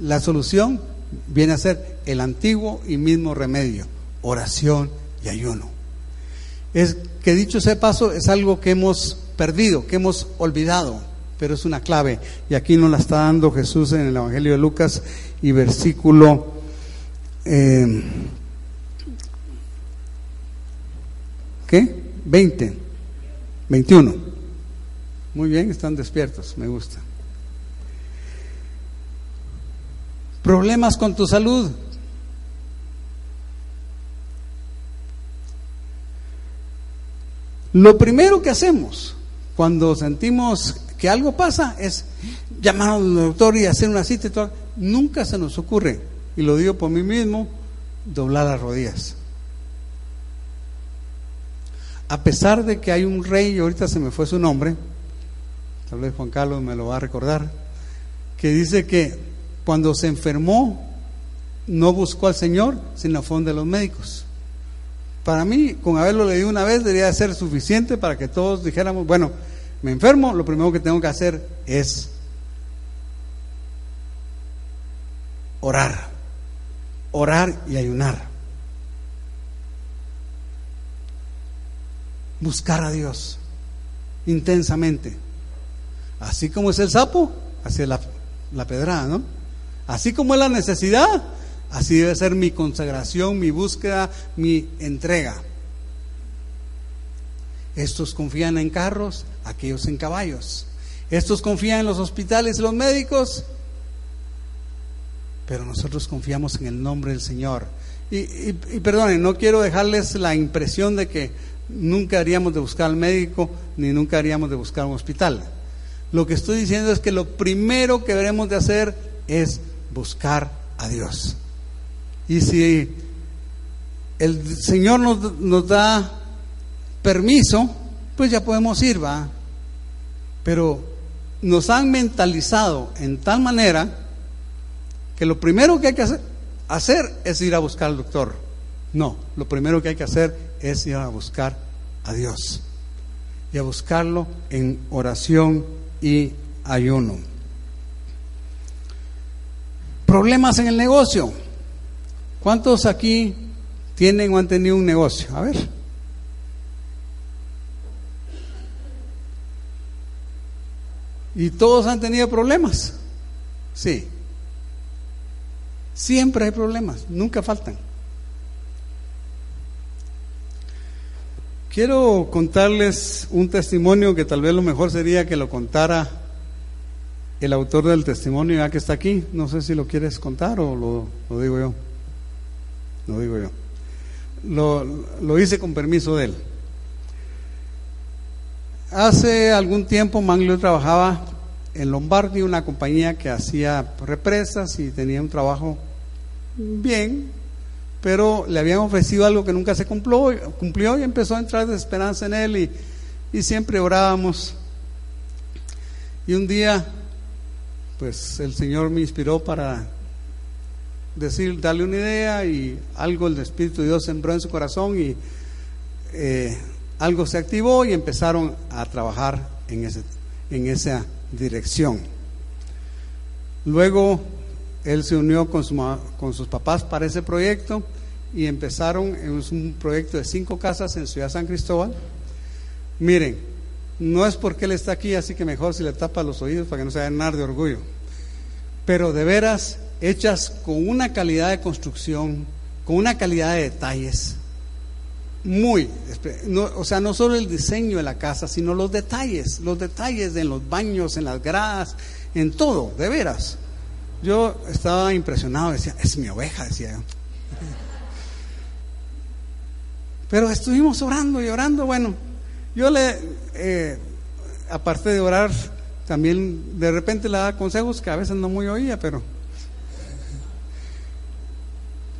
la solución viene a ser el antiguo y mismo remedio, oración y ayuno. Es que dicho sea paso, es algo que hemos perdido, que hemos olvidado, pero es una clave. Y aquí nos la está dando Jesús en el Evangelio de Lucas y versículo eh, ¿Qué? 20. 21. Muy bien, están despiertos, me gusta. Problemas con tu salud. Lo primero que hacemos cuando sentimos que algo pasa es llamar al doctor y hacer una cita y todo. Nunca se nos ocurre, y lo digo por mí mismo, doblar las rodillas a pesar de que hay un rey, y ahorita se me fue su nombre, tal vez Juan Carlos me lo va a recordar, que dice que cuando se enfermó no buscó al Señor, sino fue de los médicos. Para mí, con haberlo leído una vez, debería ser suficiente para que todos dijéramos, bueno, me enfermo, lo primero que tengo que hacer es orar, orar y ayunar. buscar a Dios intensamente. Así como es el sapo, así es la, la pedrada, ¿no? Así como es la necesidad, así debe ser mi consagración, mi búsqueda, mi entrega. Estos confían en carros, aquellos en caballos. Estos confían en los hospitales y los médicos, pero nosotros confiamos en el nombre del Señor. Y, y, y perdonen, no quiero dejarles la impresión de que nunca haríamos de buscar al médico ni nunca haríamos de buscar un hospital. Lo que estoy diciendo es que lo primero que debemos de hacer es buscar a Dios. Y si el Señor nos, nos da permiso, pues ya podemos ir, va. Pero nos han mentalizado en tal manera que lo primero que hay que hacer, es ir a buscar al doctor. No, lo primero que hay que hacer es ir a buscar a Dios y a buscarlo en oración y ayuno. Problemas en el negocio. ¿Cuántos aquí tienen o han tenido un negocio? A ver. ¿Y todos han tenido problemas? Sí. Siempre hay problemas, nunca faltan. Quiero contarles un testimonio que tal vez lo mejor sería que lo contara el autor del testimonio ya que está aquí. No sé si lo quieres contar o lo, digo yo. Lo digo yo. Lo, lo hice con permiso de él. Hace algún tiempo Manglio trabajaba en Lombardi, una compañía que hacía represas y tenía un trabajo bien, pero le habían ofrecido algo que nunca se cumplió, cumplió y empezó a entrar desesperanza en él y, siempre orábamos. Y un día, pues el Señor me inspiró para decir, darle una idea y algo el Espíritu de Dios sembró en su corazón y eh, algo se activó y empezaron a trabajar en, ese, en esa dirección. Luego él se unió con, con sus papás para ese proyecto y empezaron, es un proyecto de cinco casas en Ciudad San Cristóbal. Miren, no es porque él está aquí, así que mejor si le tapa los oídos para que no se vayan de orgullo. Pero de veras, hechas con una calidad de construcción, con una calidad de detalles, muy, o sea, no solo el diseño de la casa, sino los detalles, los detalles en los baños, en las gradas, en todo, de veras. Yo estaba impresionado, decía, es mi oveja, decía yo. Pero estuvimos orando y orando, bueno, yo le, eh, aparte de orar, también de repente le daba consejos que a veces no muy oía, pero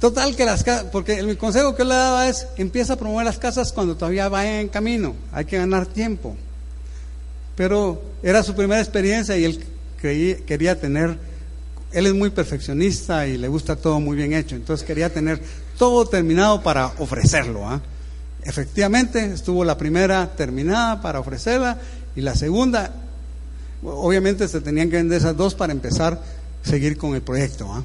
Total que las casas, porque el consejo que le daba es, empieza a promover las casas cuando todavía va en camino, hay que ganar tiempo. Pero era su primera experiencia y él quería tener, él es muy perfeccionista y le gusta todo muy bien hecho, entonces quería tener todo terminado para ofrecerlo. ¿ah? Efectivamente, estuvo la primera terminada para ofrecerla y la segunda, obviamente se tenían que vender esas dos para empezar a seguir con el proyecto. ¿ah?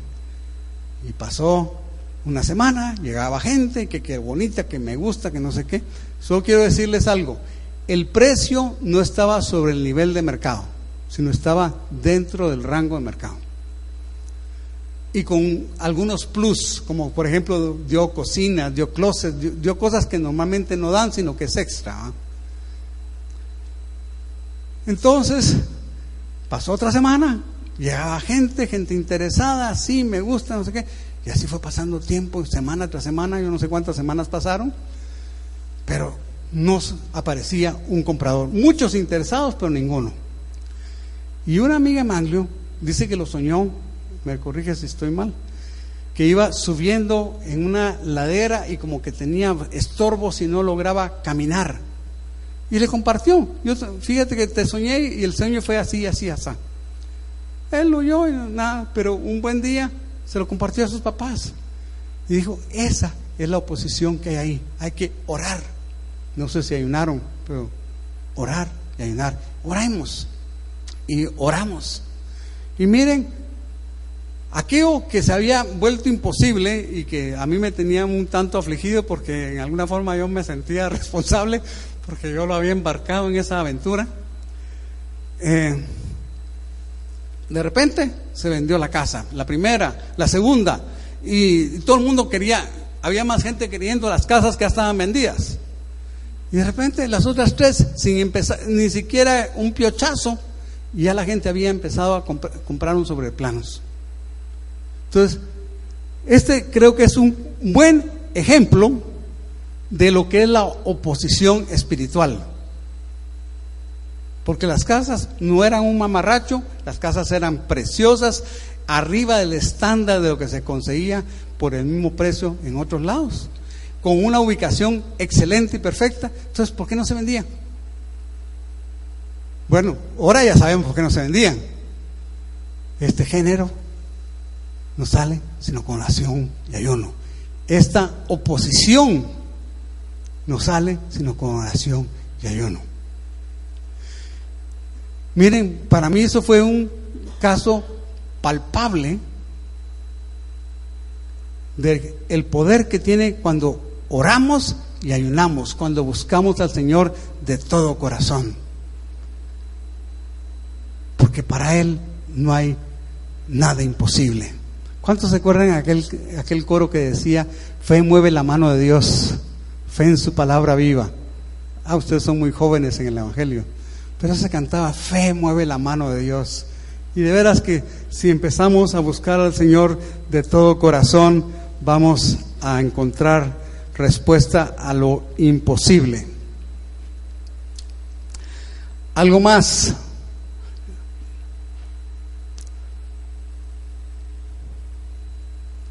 Y pasó una semana, llegaba gente, que qué bonita, que me gusta, que no sé qué. Solo quiero decirles algo, el precio no estaba sobre el nivel de mercado, sino estaba dentro del rango de mercado. Y con algunos plus, como por ejemplo dio cocina, dio closet, dio, cosas que normalmente no dan, sino que es extra. Entonces, pasó otra semana, llegaba gente, gente interesada, sí, me gusta, no sé qué. Y así fue pasando tiempo, semana tras semana, yo no sé cuántas semanas pasaron, pero no aparecía un comprador. Muchos interesados, pero ninguno. Y una amiga Manglio dice que lo soñó, me corrige si estoy mal, que iba subiendo en una ladera y como que tenía estorbos y no lograba caminar. Y le compartió. Yo, fíjate que te soñé y el sueño fue así, así, así. Él lo oyó y nada, pero un buen día se lo compartió a sus papás. Y dijo, esa es la oposición que hay ahí. Hay que orar. No sé si ayunaron, pero orar y ayunar. Oremos. Y oramos. Y miren, aquello que se había vuelto imposible y que a mí me tenía un tanto afligido porque en alguna forma yo me sentía responsable porque yo lo había embarcado en esa aventura. Eh, de repente se vendió la casa, la primera, la segunda, y todo el mundo quería, había más gente queriendo las casas que ya estaban vendidas. Y de repente las otras tres, sin empezar, ni siquiera un piochazo, ya la gente había empezado a comprar un sobreplanos. Entonces, este creo que es un buen ejemplo de lo que es la oposición espiritual. Porque las casas no eran un mamarracho, las casas eran preciosas, arriba del estándar de lo que se conseguía por el mismo precio en otros lados, con una ubicación excelente y perfecta. Entonces, ¿por qué no se vendían? Bueno, ahora ya sabemos por qué no se vendían. Este género no sale sino con oración y ayuno. Esta oposición no sale sino con oración y ayuno. Miren, para mí eso fue un caso palpable del el poder que tiene cuando oramos y ayunamos, cuando buscamos al Señor de todo corazón. Porque para Él no hay nada imposible. ¿Cuántos se acuerdan aquel, aquel coro que decía, fe mueve la mano de Dios, fe en su palabra viva? Ah, ustedes son muy jóvenes en el Evangelio. Pero se cantaba, fe mueve la mano de Dios. Y de veras que si empezamos a buscar al Señor de todo corazón, vamos a encontrar respuesta a lo imposible. Algo más.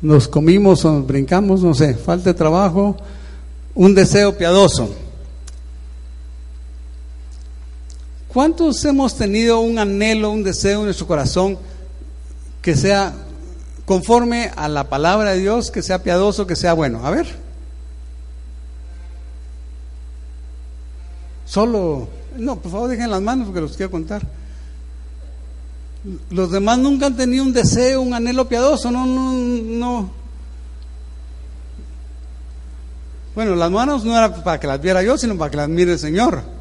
Nos comimos o nos brincamos, no sé, falta de trabajo, un deseo piadoso. ¿Cuántos hemos tenido un anhelo, un deseo en nuestro corazón que sea conforme a la palabra de Dios, que sea piadoso, que sea bueno? A ver. Solo, no, por favor dejen las manos porque los quiero contar. Los demás nunca han tenido un deseo, un anhelo piadoso, no, no, no. Bueno, las manos no era para que las viera yo, sino para que las mire el Señor.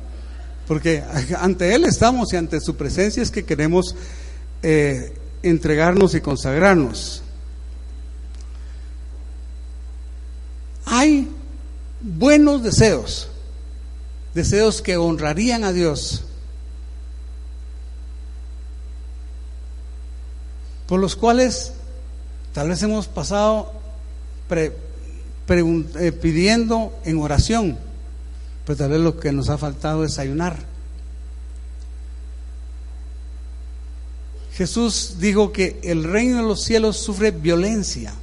Porque ante Él estamos y ante su presencia es que queremos eh, entregarnos y consagrarnos. Hay buenos deseos, deseos que honrarían a Dios, por los cuales tal vez hemos pasado eh, pidiendo en oración pero tal vez lo que nos ha faltado es ayunar. Jesús dijo que el reino de los cielos sufre violencia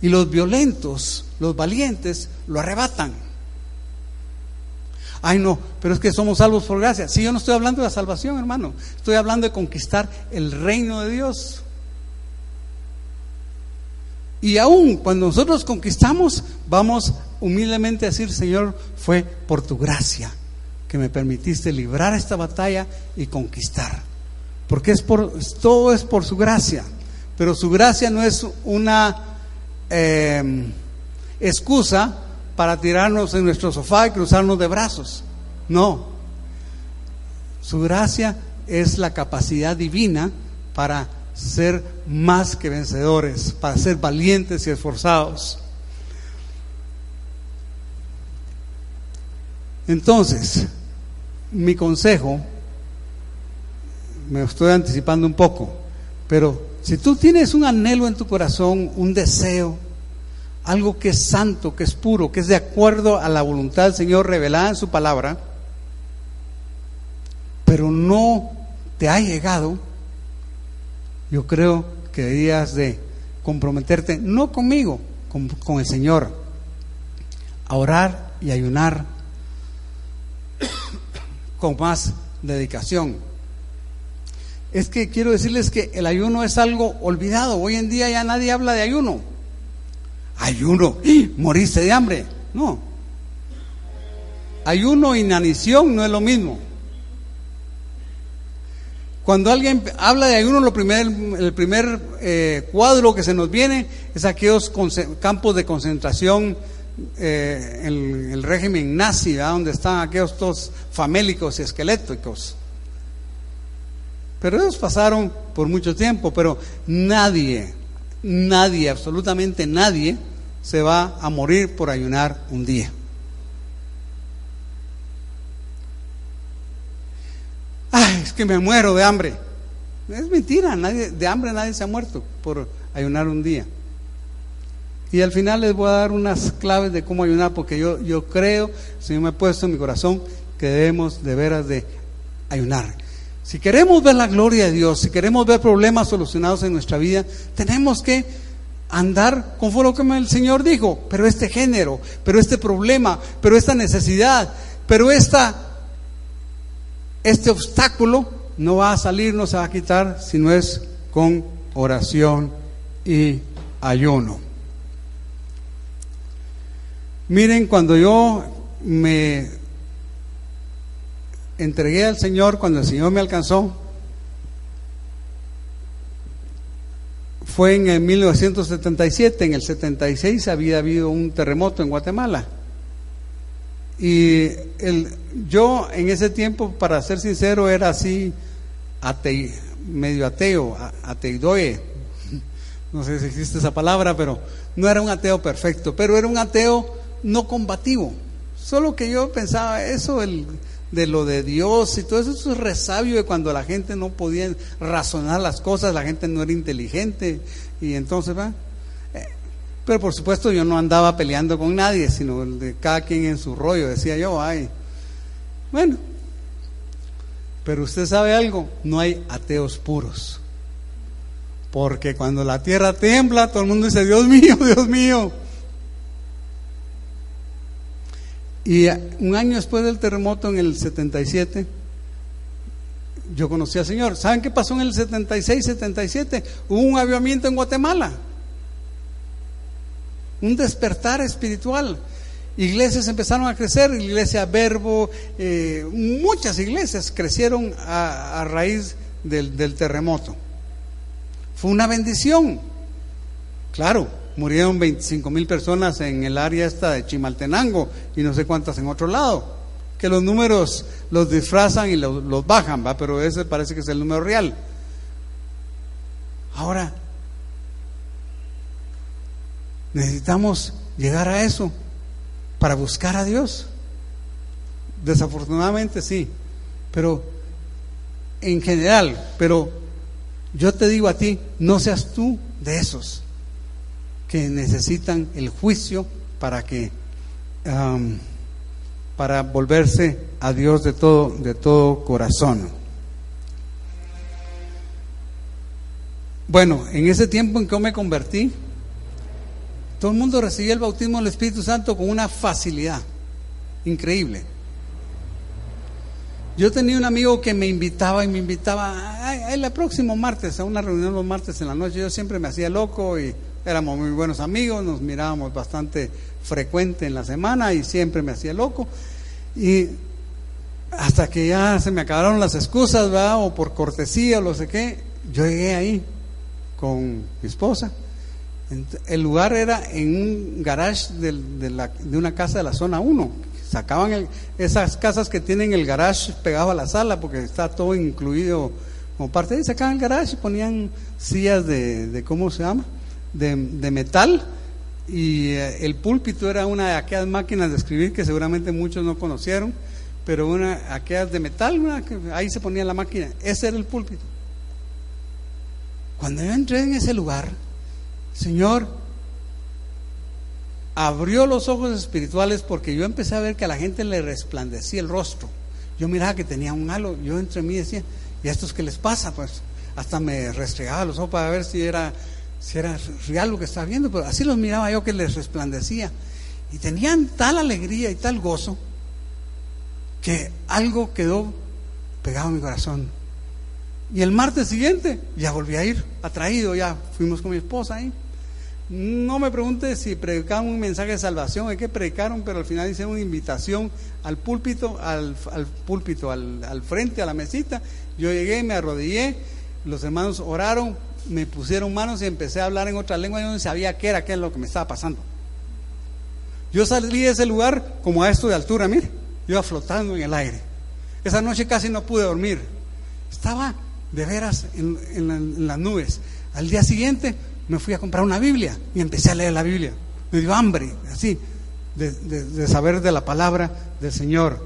y los violentos, los valientes, lo arrebatan. Ay, no, pero es que somos salvos por gracia. Si yo no estoy hablando de la salvación, hermano. Estoy hablando de conquistar el reino de Dios. Y aún cuando nosotros conquistamos, vamos humildemente decir, Señor, fue por tu gracia que me permitiste librar esta batalla y conquistar. Porque es por, todo es por su gracia. Pero su gracia no es una em, excusa para tirarnos en nuestro sofá y cruzarnos de brazos. No. Su gracia es la capacidad divina para ser más que vencedores, para ser valientes y esforzados. Entonces, mi consejo, me estoy anticipando un poco, pero si tú tienes un anhelo en tu corazón, un deseo, algo que es santo, que es puro, que es de acuerdo a la voluntad del Señor revelada en su palabra, pero no te ha llegado, yo creo que deberías de comprometerte, no conmigo, con, con el Señor, a orar y ayunar con más dedicación. Es que quiero decirles que el ayuno es algo olvidado. Hoy en día ya nadie habla de ayuno. Ayuno, ¡Ah! moriste de hambre. No. Ayuno y inanición no es lo mismo. Cuando alguien habla de ayuno, lo primer, el primer eh, cuadro que se nos viene es aquellos campos de concentración eh, el régimen nazi, donde están aquellos todos famélicos y esqueléticos. Pero ellos pasaron por mucho tiempo, pero nadie, nadie, absolutamente nadie, se va a morir por ayunar un día. ay, es que me muero de hambre. Es mentira, nadie, de hambre nadie se ha muerto por ayunar un día. Y al final les voy a dar unas claves de cómo ayunar, porque yo, yo creo, Señor me ha puesto en mi corazón, que debemos de veras de ayunar. Si queremos ver la gloria de Dios, si queremos ver problemas solucionados en nuestra vida, tenemos que andar conforme lo que el Señor dijo, pero este género, pero este problema, pero esta necesidad, pero esta este obstáculo no va a salir, no se va a quitar, si no es con oración y ayuno. Miren, cuando yo me entregué al Señor, cuando el Señor me alcanzó, fue en el 1977, en el 76 había habido un terremoto en Guatemala. Y el, yo en ese tiempo, para ser sincero, era así medio ateo, ateidoe, no sé si existe esa palabra, pero no era un ateo perfecto, pero era un ateo no combativo. Solo que yo pensaba eso el, de lo de Dios y todo eso, es resabio de cuando la gente no podía razonar las cosas, la gente no era inteligente y entonces va. Eh, pero por supuesto yo no andaba peleando con nadie, sino de cada quien en su rollo, decía yo, ay, bueno, pero usted sabe algo, no hay ateos puros. Porque cuando la tierra tiembla, todo el mundo dice, Dios mío, Dios mío. Y un año después del terremoto, en el 77, yo conocí al Señor. ¿Saben qué pasó en el 76, 77? Hubo un avivamiento en Guatemala. Un despertar espiritual. Iglesias empezaron a crecer, iglesia Verbo, eh, muchas iglesias crecieron a, raíz del, del terremoto. Fue una bendición. Claro, murieron 25 mil personas en el área esta de Chimaltenango y no sé cuántas en otro lado. Que los números los disfrazan y los, bajan, ¿va? pero ese parece que es el número real. Ahora, necesitamos llegar a eso para buscar a Dios. Desafortunadamente sí, pero en general, pero yo te digo a ti, no seas tú de esos que necesitan el juicio para que para volverse a Dios de todo de todo corazón. Bueno, en ese tiempo en que yo me convertí, todo el mundo recibía el bautismo del Espíritu Santo con una facilidad increíble. Yo tenía un amigo que me invitaba y me invitaba el próximo martes a una reunión los martes en la noche. Yo siempre me hacía loco y Éramos muy buenos amigos, nos mirábamos bastante frecuente en la semana y siempre me hacía loco. Y hasta que ya se me acabaron las excusas, ¿verdad? O por cortesía o lo sé qué, yo llegué ahí con mi esposa. El lugar era en un garage de, de, una casa de la zona 1. Sacaban esas casas que tienen el garage pegado a la sala porque está todo incluido como parte de sacaban el garage y ponían sillas de, de ¿cómo se llama? de, metal y eh, el púlpito era una de aquellas máquinas de escribir que seguramente muchos no conocieron, pero una aquellas de metal, ahí se ponía la máquina, ese era el púlpito. Cuando yo entré en ese lugar, Señor abrió los ojos espirituales porque yo empecé a ver que a la gente le resplandecía el rostro. Yo miraba que tenía un halo, yo entre mí decía, ¿y a estos qué les pasa? Pues hasta me restregaba los ojos para ver si era si era real lo que estaba viendo, pero así los miraba yo que les resplandecía. Y tenían tal alegría y tal gozo que algo quedó pegado en mi corazón. Y el martes siguiente ya volví a ir, atraído, ya fuimos con mi esposa ahí. No me pregunte si predicaban un mensaje de salvación, es que predicaron, pero al final hicieron una invitación al púlpito, al, púlpito, al, frente, a la mesita. Yo llegué, me arrodillé, los hermanos oraron, me pusieron manos y empecé a hablar en otra lengua y no sabía qué era, qué es lo que me estaba pasando. Yo salí de ese lugar como a esto de altura, mire, iba flotando en el aire. Esa noche casi no pude dormir. Estaba de veras en, las nubes. Al día siguiente me fui a comprar una Biblia y empecé a leer la Biblia. Me dio hambre, así, de, saber de la palabra del Señor.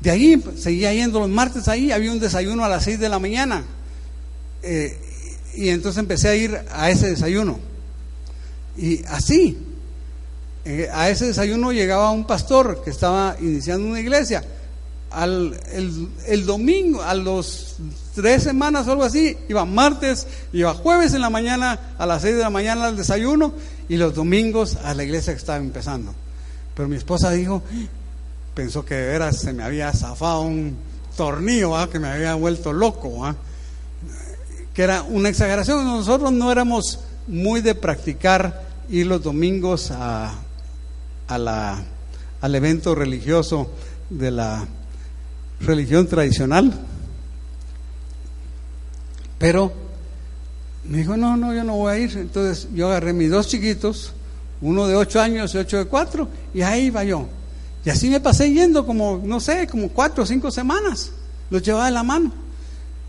De ahí seguía yendo los martes ahí, había un desayuno a las 6 de la mañana. Eh, y entonces empecé a ir a ese desayuno. Y así, eh, a ese desayuno llegaba un pastor que estaba iniciando una iglesia. Al, el, domingo, a los tres semanas o algo así, iba martes, iba jueves en la mañana, a las seis de la mañana al desayuno, y los domingos a la iglesia que estaba empezando. Pero mi esposa dijo, pensó que de veras se me había zafado un tornillo, que me había vuelto loco. que era una exageración. Nosotros no éramos muy de practicar ir los domingos a, la, al evento religioso de la religión tradicional, pero Me dijo, no, no, yo no voy a ir. Entonces yo agarré mis dos chiquitos, uno de ocho años y ocho de cuatro, y ahí iba yo. Y así me pasé yendo como, no sé, como cuatro o cinco semanas. Los llevaba de la mano.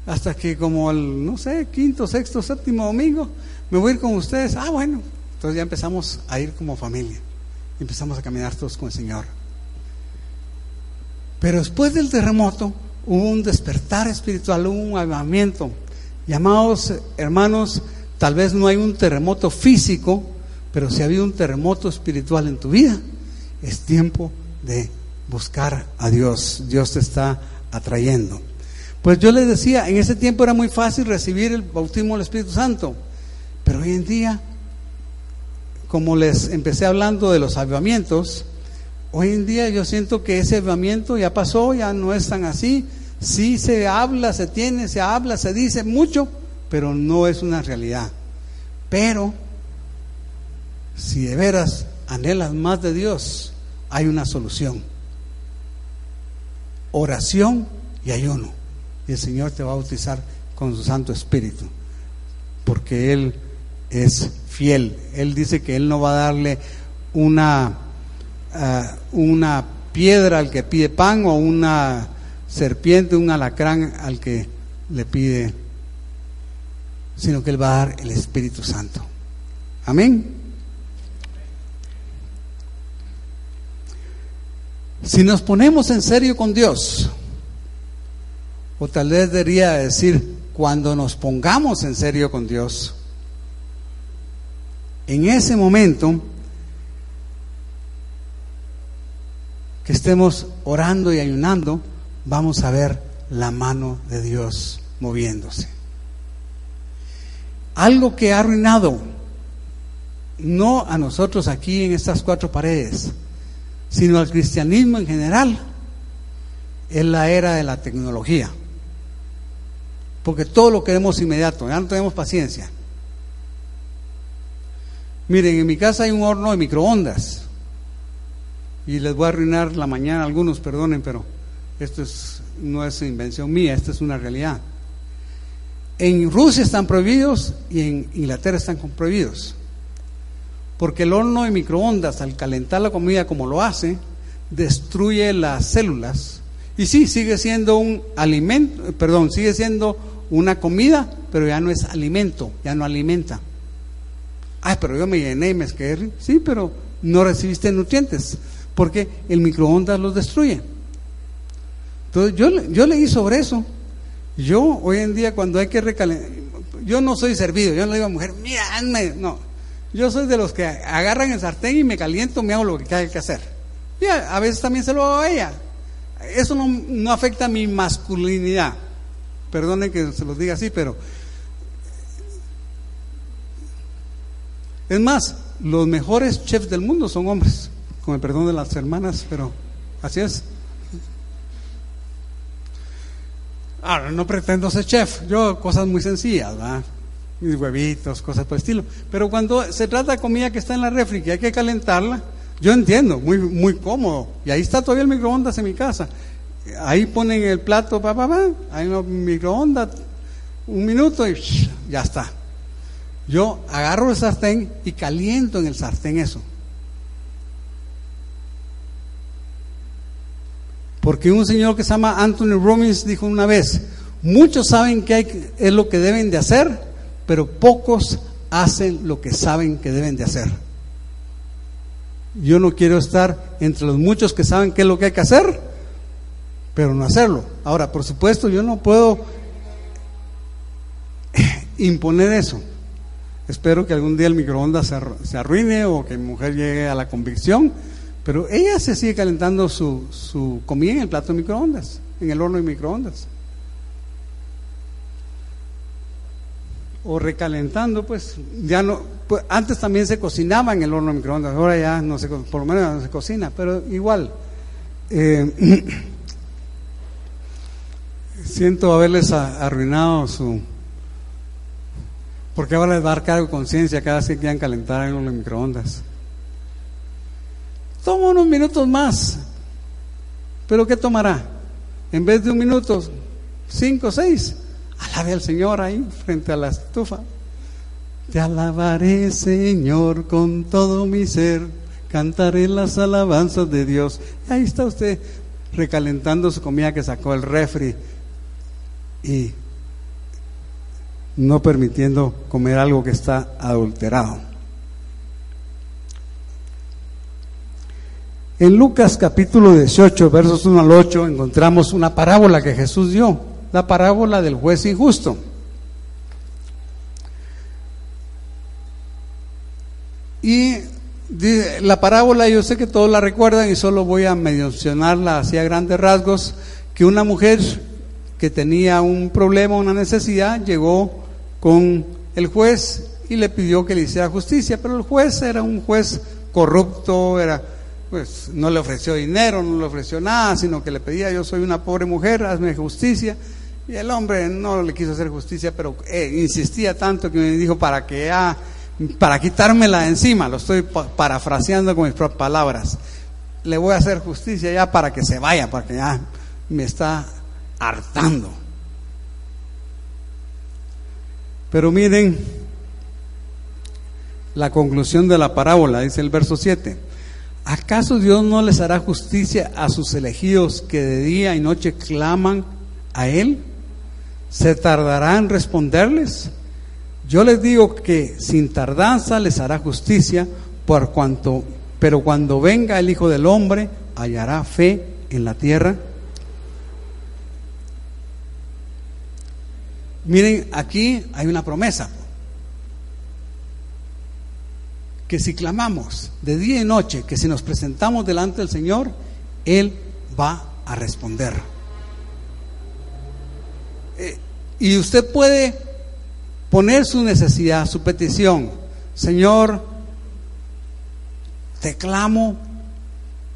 Hasta que como el, no sé, quinto, sexto, séptimo domingo, me voy a ir con ustedes. Ah, bueno. Entonces ya empezamos a ir como familia. Empezamos a caminar todos con el Señor. Pero después del terremoto hubo un despertar espiritual, hubo un avivamiento. Llamados hermanos, tal vez no hay un terremoto físico, pero si ha habido un terremoto espiritual en tu vida, es tiempo de buscar a Dios. Dios te está atrayendo. Pues yo les decía, en ese tiempo era muy fácil recibir el bautismo del Espíritu Santo, pero hoy en día, como les empecé hablando de los avivamientos, hoy en día yo siento que ese avivamiento ya pasó, ya no es tan así. Sí se habla, se tiene, se habla, se dice mucho, pero no es una realidad. Pero si de veras anhelas más de Dios, hay una solución. Oración y ayuno. Y el Señor te va a bautizar con su Santo Espíritu. Porque Él es fiel. Él dice que Él no va a darle una, ah, una piedra al que pide pan o una serpiente, un alacrán al que le pide, sino que Él va a dar el Espíritu Santo. Amén. Si nos ponemos en serio con Dios, o tal vez debería decir, cuando nos pongamos en serio con Dios, en ese momento que estemos orando y ayunando, vamos a ver la mano de Dios moviéndose. Algo que ha arruinado, no a nosotros aquí en estas cuatro paredes, sino al cristianismo en general, es la era de la tecnología. Porque todo lo queremos inmediato, ya no tenemos paciencia. Miren, en mi casa hay un horno de microondas. Y les voy a arruinar la mañana a algunos, perdonen, pero esto es, no es invención mía, esto es una realidad. En Rusia están prohibidos y en Inglaterra están prohibidos. Porque el horno de microondas, al calentar la comida como lo hace, destruye las células. Y sí, sigue siendo un alimento, perdón, sigue siendo una comida, pero ya no es alimento, ya no alimenta. Ay, pero yo me llené y me esquerré. Sí, pero no recibiste nutrientes, porque el microondas los destruye. Entonces yo, yo leí sobre eso. Yo hoy en día cuando hay que recalentar, yo no soy servido, yo no le digo a mujer, mira, no, yo soy de los que agarran el sartén y me caliento, me hago lo que hay que hacer. Y a, veces también se lo hago a ella. Eso no, afecta a mi masculinidad. Perdonen que se los diga así, pero... Es más, los mejores chefs del mundo son hombres, con el perdón de las hermanas, pero así es. Ahora, no pretendo ser chef, yo cosas muy sencillas, mis huevitos, cosas por el estilo. Pero cuando se trata de comida que está en la refri, que hay que calentarla, yo entiendo, muy, muy cómodo. Y ahí está todavía el microondas en mi casa. Ahí ponen el plato, pa, pa, pa, ahí en microondas, un minuto y ya está. Yo agarro el sartén y caliento en el sartén eso. Porque un señor que se llama Anthony Robbins dijo una vez, muchos saben que hay, es lo que deben de hacer, pero pocos hacen lo que saben que deben de hacer. Yo no quiero estar entre los muchos que saben qué es lo que hay que hacer, pero no hacerlo. Ahora, por supuesto, yo no puedo imponer eso. Espero que algún día el microondas se arruine o que mi mujer llegue a la convicción, pero ella se sigue calentando su, su comida en el plato de microondas, en el horno de microondas. o recalentando, pues ya no, pues, antes también se cocinaba en el horno de microondas, ahora ya no se, por lo menos no se cocina, pero igual. Eh, siento haberles arruinado su... Porque ahora les va a dar cargo de conciencia cada vez que quieran calentar en los microondas. Toma unos minutos más. ¿Pero qué tomará? En vez de un minuto, cinco, seis. Alabe al Señor ahí frente a la estufa. Te alabaré, Señor, con todo mi ser. Cantaré las alabanzas de Dios. ahí está usted recalentando su comida que sacó el refri y no permitiendo comer algo que está adulterado. En Lucas capítulo 18, versos 1 al 8, encontramos una parábola que Jesús dio, la parábola del juez injusto. Y la parábola yo sé que todos la recuerdan y solo voy a mencionarla así a grandes rasgos, que una mujer que tenía un problema, una necesidad, llegó con el juez y le pidió que le hiciera justicia, pero el juez era un juez corrupto, era pues no le ofreció dinero, no le ofreció nada, sino que le pedía, yo soy una pobre mujer, hazme justicia. Y el hombre no le quiso hacer justicia, pero eh, insistía tanto que me dijo, para que ya para quitármela de encima, lo estoy parafraseando con mis propias palabras. Le voy a hacer justicia ya para que se vaya, porque ya me está hartando. Pero miren la conclusión de la parábola, dice el verso 7. ¿Acaso Dios no les hará justicia a sus elegidos que de día y noche claman a Él? ¿Se tardará en responderles? Yo les digo que sin tardanza les hará justicia, por cuanto, pero cuando venga el Hijo del Hombre, hallará fe en la tierra. Miren, aquí hay una promesa. Que si clamamos de día y noche, que si nos presentamos delante del Señor, Él va a responder. Eh, y usted puede poner su necesidad, su petición. Señor, te clamo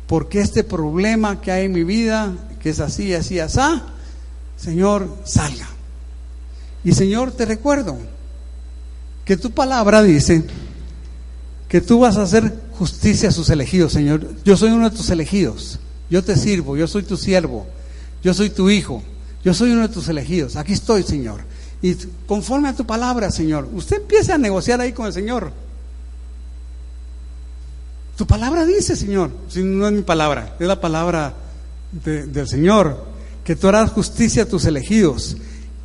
porque este problema que hay en mi vida, que es así, así, así, Señor, salga. Y Señor, te recuerdo que tu palabra dice que tú vas a hacer justicia a sus elegidos, Señor. Yo soy uno de tus elegidos. Yo te sirvo, yo soy tu siervo, yo soy tu hijo, yo soy uno de tus elegidos. Aquí estoy, Señor. Y conforme a tu palabra, Señor, usted empiece a negociar ahí con el Señor. Tu palabra dice, Señor, si no es mi palabra, es la palabra del Señor, que tú harás justicia a tus elegidos,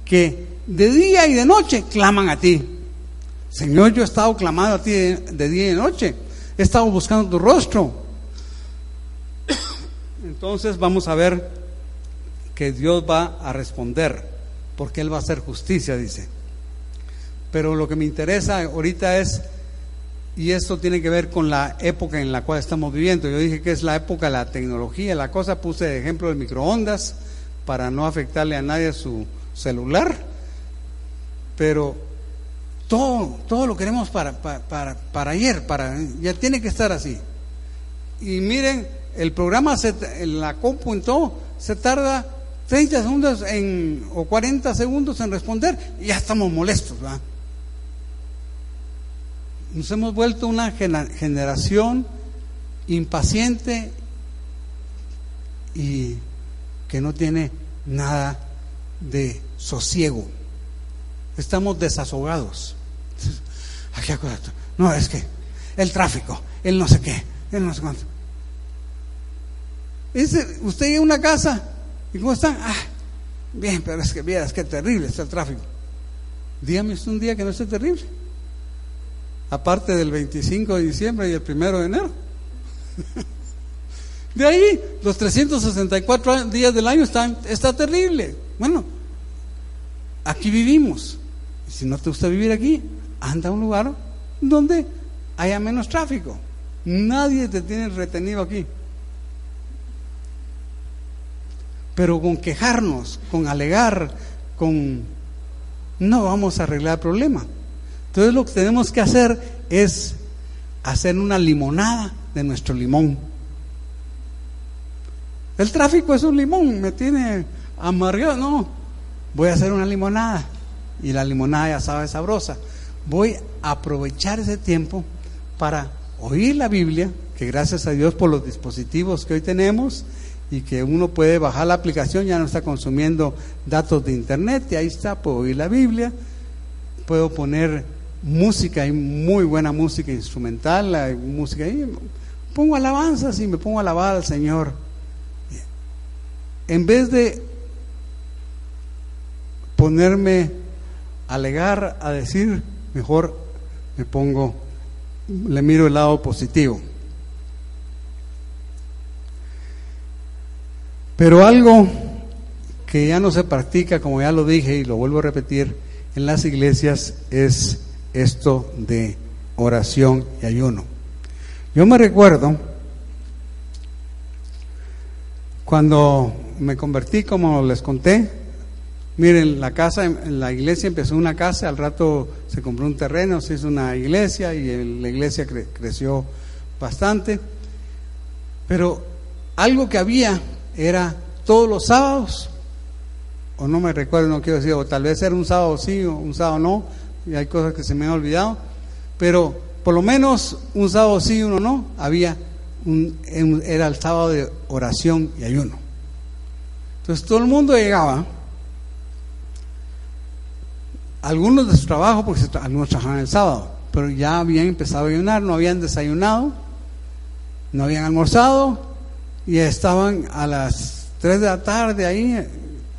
que de día y de noche claman a ti. Señor, yo he estado clamando a ti de día y de noche, he estado buscando tu rostro. Entonces vamos a ver que Dios va a responder porque Él va a hacer justicia, dice. Pero lo que me interesa ahorita es, y esto tiene que ver con la época en la cual estamos viviendo. Yo dije que es la época de la tecnología, la cosa, puse de ejemplo el microondas para no afectarle a nadie su celular, pero todo, todo lo queremos para, para, para, ayer, para, ya tiene que estar así. Y miren, el programa, se, la compu en todo, se tarda 30 segundos en, o 40 segundos en responder, y ya estamos molestos. Nos hemos vuelto una generación impaciente y que no tiene nada de sosiego. Estamos desahogados. No, es que el tráfico, el no sé qué, el no sé cuánto. usted llega a una casa ¿Y cómo están? Ah, bien, pero es que vieras qué terrible está el tráfico. Dígame es un día que no esté terrible. Aparte del 25 de diciembre y el 1 de enero. De ahí, los 364 días del año están, está terrible. Bueno, aquí vivimos. Y si no te gusta vivir aquí, anda a un lugar donde haya menos tráfico. Nadie te tiene retenido aquí. Pero con quejarnos, con alegar, con... No vamos a arreglar el problema. Entonces lo que tenemos que hacer es hacer una limonada de nuestro limón. El tráfico es un limón, me tiene amargado. No, voy a hacer una limonada. Y la limonada ya sabe sabrosa. Voy a aprovechar ese tiempo para oír la Biblia, que gracias a Dios por los dispositivos que hoy tenemos, y que uno puede bajar la aplicación, ya no está consumiendo datos de internet, y ahí está, puedo oír la Biblia, puedo poner música, hay muy buena música instrumental, hay música ahí. Pongo alabanzas y me pongo a alabar al Señor. En vez de ponerme a alegar, a decir, mejor me pongo, le miro el lado positivo. Pero algo que ya no se practica, como ya lo dije y lo vuelvo a repetir, en las iglesias es esto de oración y ayuno. Yo me recuerdo cuando me convertí, como les conté, miren, la casa, la iglesia empezó una casa, al rato se compró un terreno, se hizo una iglesia y la iglesia creció bastante, pero algo que había era todos los sábados, o no me recuerdo, no quiero decir, o tal vez era un sábado sí o un sábado no, y hay cosas que se me han olvidado, pero por lo menos un sábado sí, uno no, había un, era el sábado de oración y ayuno. Entonces todo el mundo llegaba, algunos de su trabajo, porque algunos trabajaban el sábado, pero ya habían empezado a ayunar, no habían desayunado, no habían almorzado, y estaban a las 3 de la tarde ahí,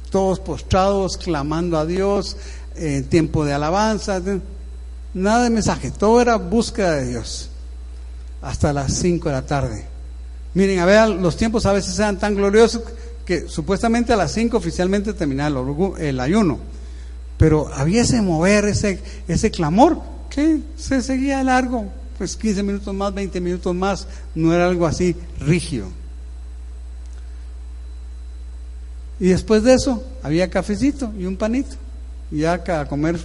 todos postrados, clamando a Dios, en tiempo de alabanza, nada de mensaje, todo era búsqueda de Dios, hasta las 5 de la tarde. Miren, a ver, los tiempos a veces eran tan gloriosos que supuestamente a las 5 oficialmente terminaba el ayuno, pero había ese mover, ese, ese clamor que se seguía largo, pues 15 minutos más, 20 minutos más, no era algo así rígido. Y después de eso había cafecito y un panito. Y ya a comer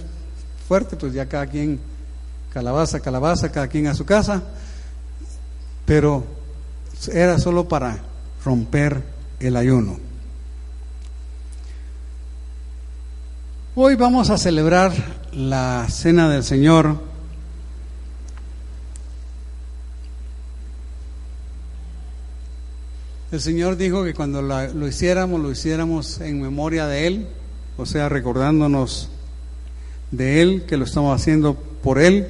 fuerte, pues ya cada quien, calabaza, calabaza, cada quien a su casa. Pero era solo para romper el ayuno. Hoy vamos a celebrar la cena del Señor El Señor dijo que cuando lo hiciéramos, lo hiciéramos en memoria de Él, o sea, recordándonos de Él, que lo estamos haciendo por Él,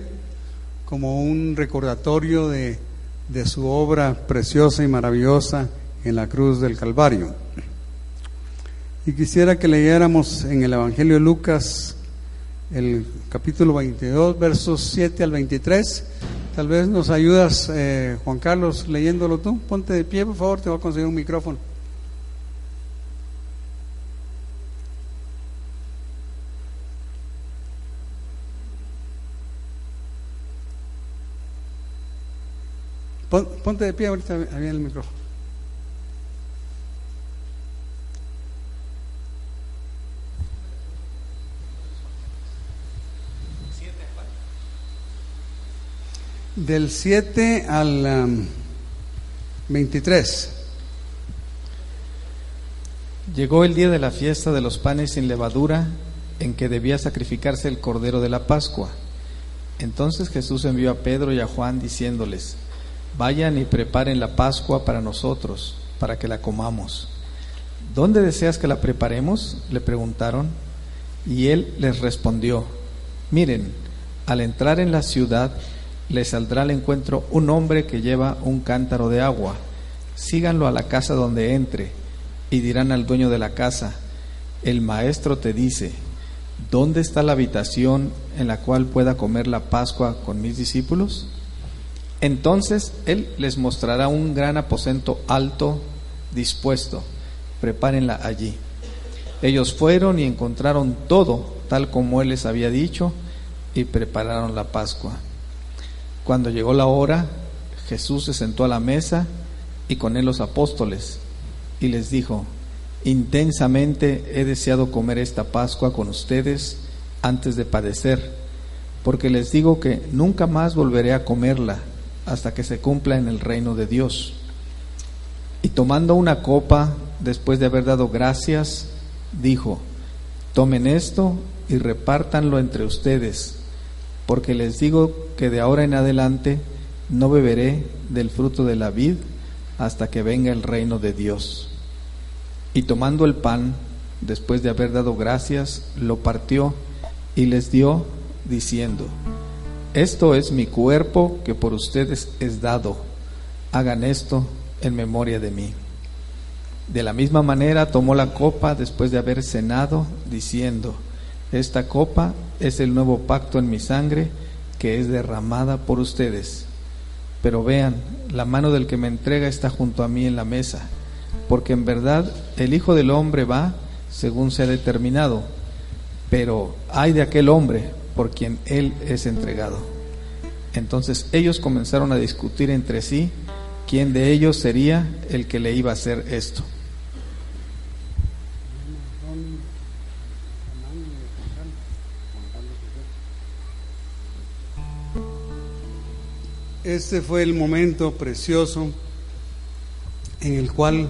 como un recordatorio de, de su obra preciosa y maravillosa en la cruz del Calvario. Y quisiera que leyéramos en el Evangelio de Lucas el capítulo 22, versos 7 al 23 Tal vez nos ayudas, eh, Juan Carlos, leyéndolo tú. Ponte de pie, por favor, te voy a conseguir un micrófono. ponte de pie, ahorita viene el micrófono. Del 7 al 23. Llegó el día de la fiesta de los panes sin levadura, en que debía sacrificarse el cordero de la Pascua. Entonces Jesús envió a Pedro y a Juan diciéndoles, vayan y preparen la Pascua para nosotros, para que la comamos. ¿Dónde deseas que la preparemos? le preguntaron. Y él les respondió, miren, al entrar en la ciudad, le saldrá al encuentro un hombre que lleva un cántaro de agua. Síganlo a la casa donde entre y dirán al dueño de la casa, el maestro te dice, ¿dónde está la habitación en la cual pueda comer la Pascua con mis discípulos? Entonces él les mostrará un gran aposento alto, dispuesto. Prepárenla allí. Ellos fueron y encontraron todo tal como él les había dicho y prepararon la Pascua. Cuando llegó la hora, Jesús se sentó a la mesa y con él los apóstoles y les dijo, intensamente he deseado comer esta Pascua con ustedes antes de padecer, porque les digo que nunca más volveré a comerla hasta que se cumpla en el reino de Dios. Y tomando una copa, después de haber dado gracias, dijo, tomen esto y repártanlo entre ustedes porque les digo que de ahora en adelante no beberé del fruto de la vid hasta que venga el reino de Dios. Y tomando el pan, después de haber dado gracias, lo partió y les dio, diciendo, Esto es mi cuerpo que por ustedes es dado. Hagan esto en memoria de mí. De la misma manera tomó la copa después de haber cenado, diciendo, Esta copa es el nuevo pacto en mi sangre que es derramada por ustedes. Pero vean, la mano del que me entrega está junto a mí en la mesa, porque en verdad el Hijo del Hombre va según se ha determinado, pero hay de aquel hombre por quien él es entregado. Entonces ellos comenzaron a discutir entre sí quién de ellos sería el que le iba a hacer esto. Este fue el momento precioso en el cual,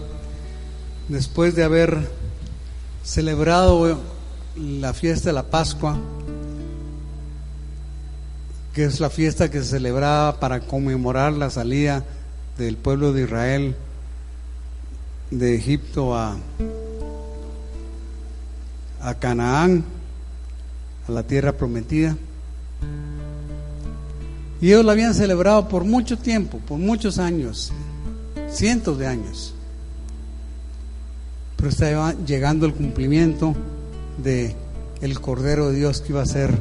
después de haber celebrado la fiesta de la Pascua, que es la fiesta que se celebraba para conmemorar la salida del pueblo de Israel de Egipto a, Canaán, a la tierra prometida. Y ellos la habían celebrado por mucho tiempo, por muchos años, cientos de años. Pero estaba llegando el cumplimiento de el Cordero de Dios que iba a ser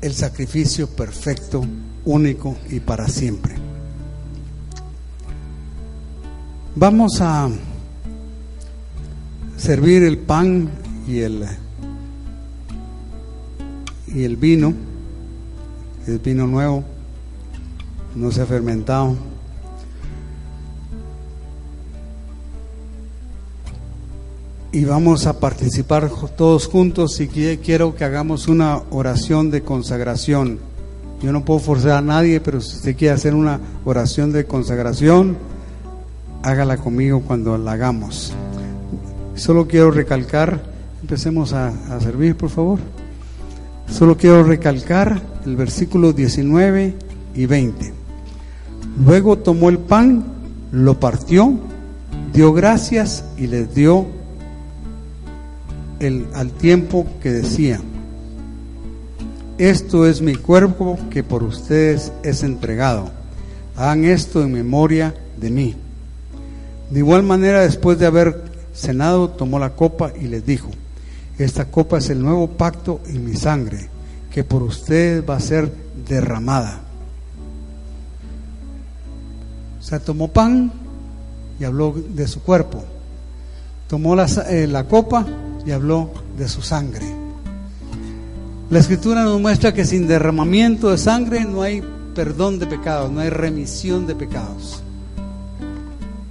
el sacrificio perfecto, único y para siempre. Vamos a servir el pan y el y el vino es vino nuevo, no se ha fermentado. Y vamos a participar todos juntos y quiero que hagamos una oración de consagración. Yo no puedo forzar a nadie, pero si usted quiere hacer una oración de consagración, hágala conmigo cuando la hagamos. Solo quiero recalcar, empecemos a, a servir, por favor. Solo quiero recalcar el versículo 19 y 20. Luego tomó el pan, lo partió, dio gracias y les dio el, al tiempo que decía, esto es mi cuerpo que por ustedes es entregado. Hagan esto en memoria de mí. De igual manera, después de haber cenado, tomó la copa y les dijo, esta copa es el nuevo pacto en mi sangre, que por ustedes va a ser derramada. O sea, tomó pan y habló de su cuerpo. Tomó la, eh, la copa y habló de su sangre. La escritura nos muestra que sin derramamiento de sangre no hay perdón de pecados, no hay remisión de pecados.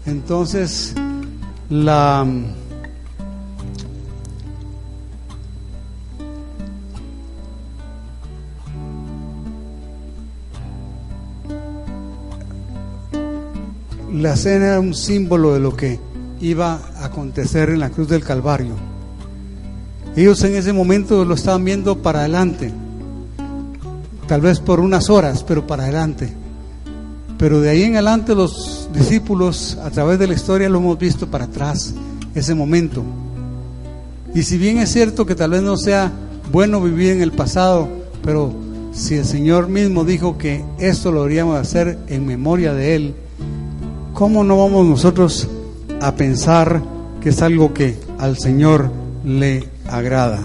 Entonces, la la cena era un símbolo de lo que iba a acontecer en la cruz del Calvario. Ellos en ese momento lo estaban viendo para adelante, tal vez por unas horas, pero para adelante. Pero de ahí en adelante los discípulos, a través de la historia, lo hemos visto para atrás, ese momento. Y si bien es cierto que tal vez no sea bueno vivir en el pasado, pero si el Señor mismo dijo que esto lo deberíamos hacer en memoria de Él, ¿cómo no vamos nosotros a pensar que es algo que al Señor le agrada?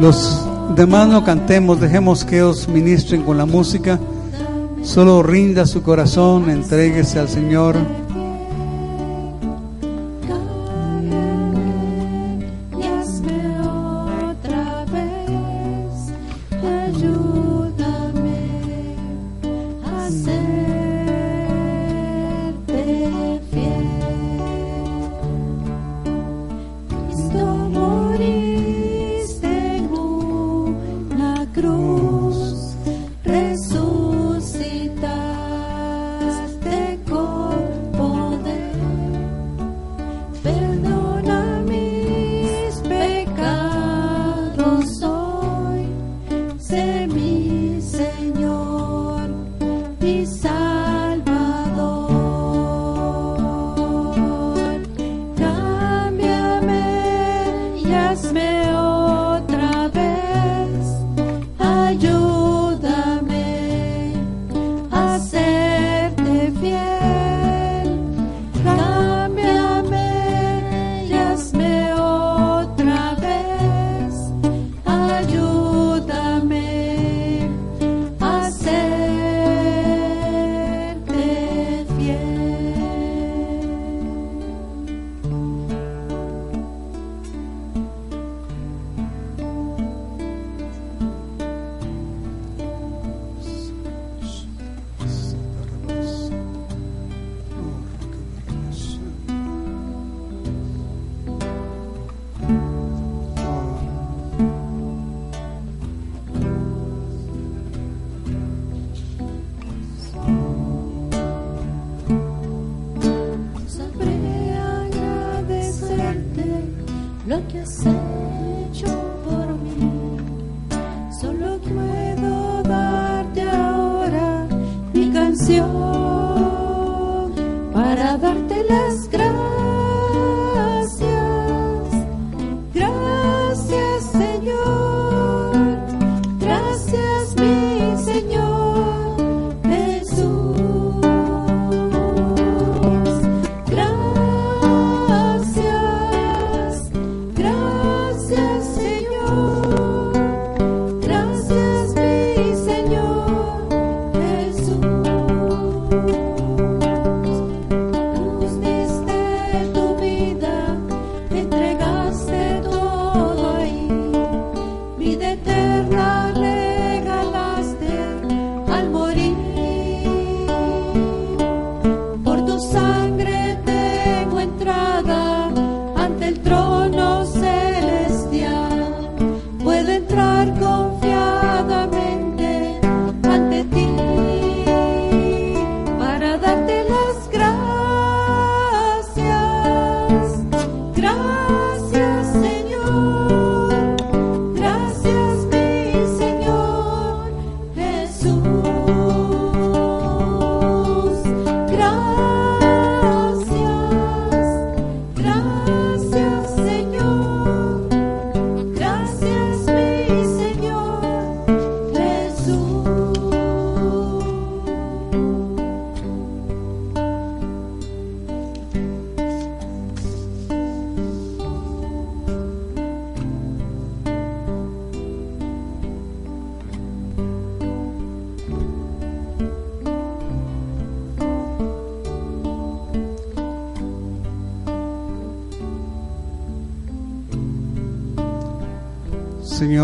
Los demás no cantemos, dejemos que ellos ministren con la música. Solo rinda su corazón, entréguese al Señor.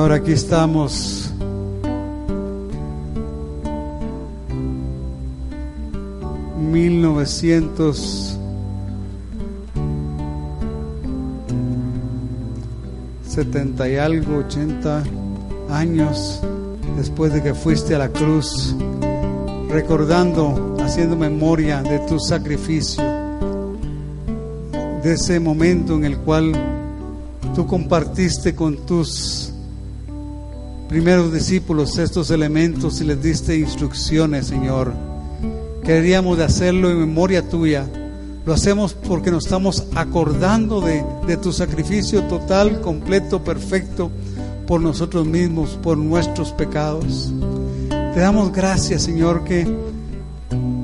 Señor, aquí estamos. Mil novecientos setenta y algo, ochenta años después de que fuiste a la cruz, recordando, haciendo memoria de tu sacrificio, de ese momento en el cual tú compartiste con tus primeros discípulos estos elementos y les diste instrucciones, Señor. Queríamos de hacerlo en memoria tuya. Lo hacemos porque nos estamos acordando de, de tu sacrificio total, completo, perfecto por nosotros mismos, por nuestros pecados. Te damos gracias, Señor, que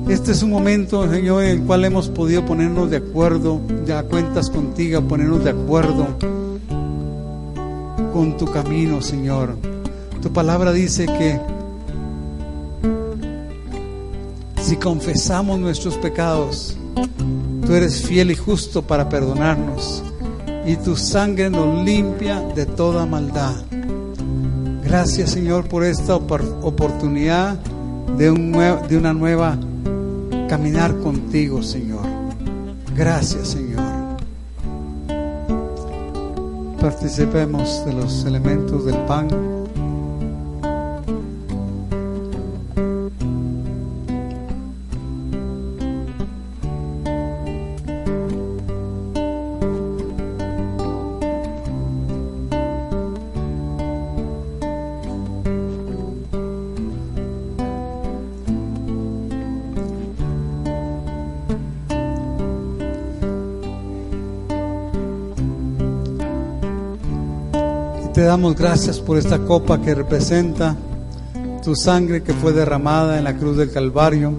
este es un momento, Señor, en el cual hemos podido ponernos de acuerdo, ya cuentas contigo, ponernos de acuerdo con tu camino, Señor. Tu palabra dice que si confesamos nuestros pecados, tú eres fiel y justo para perdonarnos y tu sangre nos limpia de toda maldad. Gracias Señor por esta oportunidad de, un de una nueva caminar contigo Señor. Gracias Señor. Participemos de los elementos del pan. Damos gracias por esta copa que representa tu sangre que fue derramada en la cruz del Calvario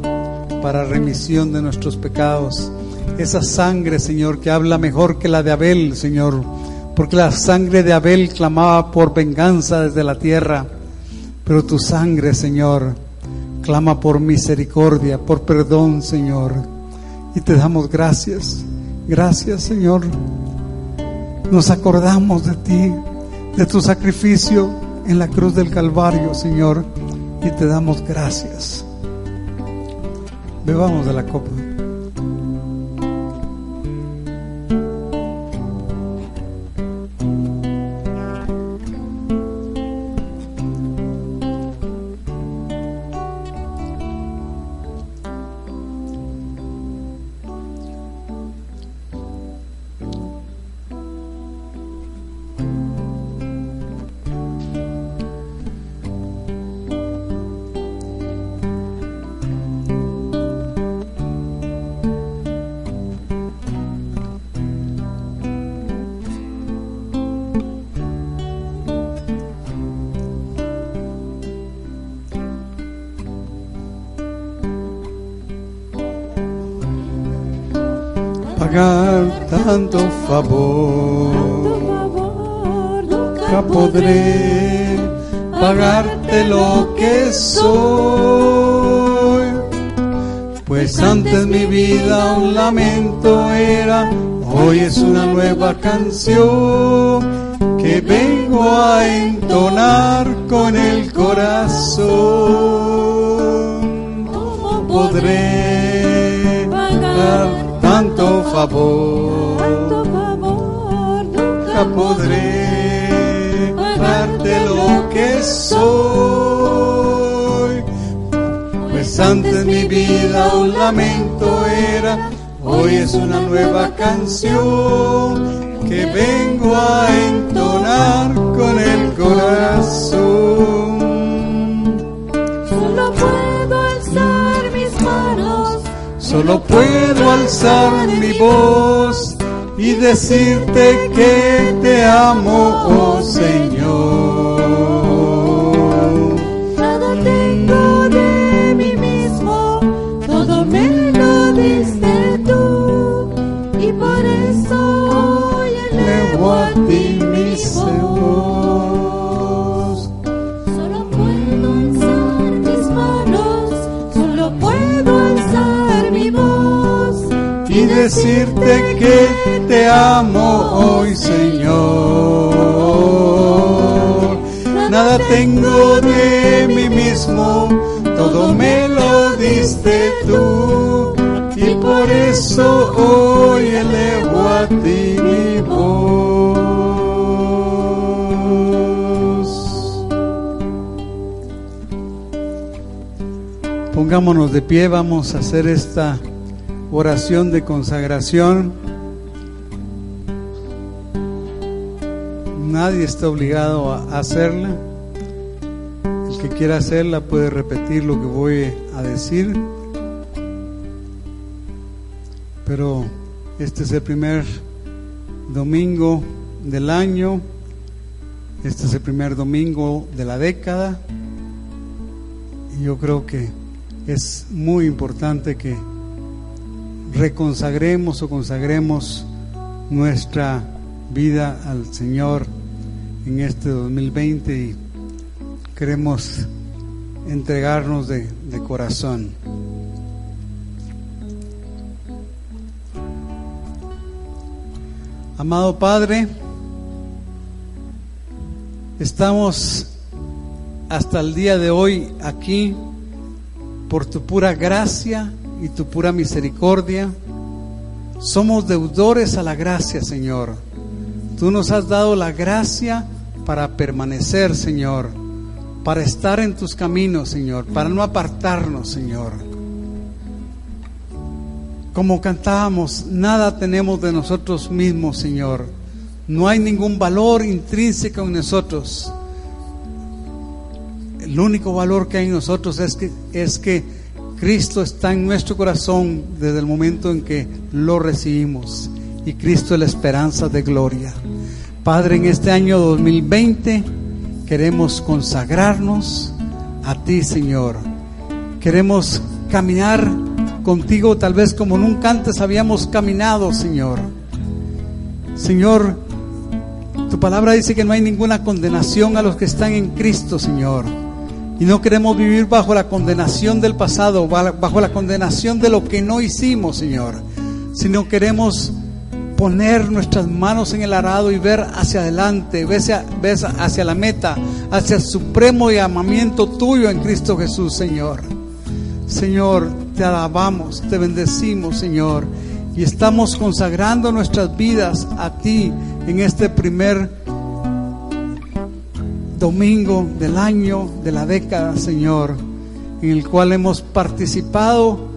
para remisión de nuestros pecados. Esa sangre, Señor, que habla mejor que la de Abel, Señor, porque la sangre de Abel clamaba por venganza desde la tierra, pero tu sangre, Señor, clama por misericordia, por perdón, Señor. Y te damos gracias, gracias, Señor. Nos acordamos de ti, de tu sacrificio en la cruz del Calvario, Señor, y te damos gracias. Bebamos de la copa. Tanto favor. Nunca podré pagarte lo que soy. Pues antes mi vida un lamento era, hoy es una nueva canción que vengo a entonar con el corazón. ¿Cómo podré pagar tanto favor, tanto favor nunca podré darte lo que soy. Pues antes mi vida un lamento era, hoy es una nueva canción que vengo a entonar con el corazón. Solo puedo alzar mis manos, Solo puedo alzar mi voz y decirte que te amo, oh Señor. Decirte que te amo hoy, Señor. Nada tengo de mí mismo, todo me lo diste tú, y por eso hoy elevo a ti mi voz. Pongámonos de pie, vamos a hacer esta oración de consagración. Nadie está obligado a hacerla. El que quiera hacerla puede repetir lo que voy a decir. Pero este es el primer domingo del año. Este es el primer domingo de la década. Y yo creo que es muy importante que reconsagremos o consagremos nuestra vida al Señor en este 2020 y queremos entregarnos de, de corazón. Amado Padre, estamos hasta el día de hoy aquí por tu pura gracia y tu pura misericordia. Somos deudores a la gracia, Señor. Tú nos has dado la gracia para permanecer, Señor, para estar en tus caminos, Señor, para no apartarnos, Señor. Como cantábamos, nada tenemos de nosotros mismos, Señor. No hay ningún valor intrínseco en nosotros. El único valor que hay en nosotros es que, es que Cristo está en nuestro corazón desde el momento en que lo recibimos. Y Cristo es la esperanza de gloria. Padre, en este año 2020 queremos consagrarnos a ti, Señor. Queremos caminar contigo tal vez como nunca antes habíamos caminado, Señor. Señor, tu palabra dice que no hay ninguna condenación a los que están en Cristo, Señor. Y no queremos vivir bajo la condenación del pasado, bajo la condenación de lo que no hicimos, Señor. Sino queremos poner nuestras manos en el arado y ver hacia adelante, hacia, hacia la meta, hacia el supremo llamamiento tuyo en Cristo Jesús, Señor. Señor, te alabamos, te bendecimos, Señor. Y estamos consagrando nuestras vidas a ti en este primer domingo del año, de la década, Señor, en el cual hemos participado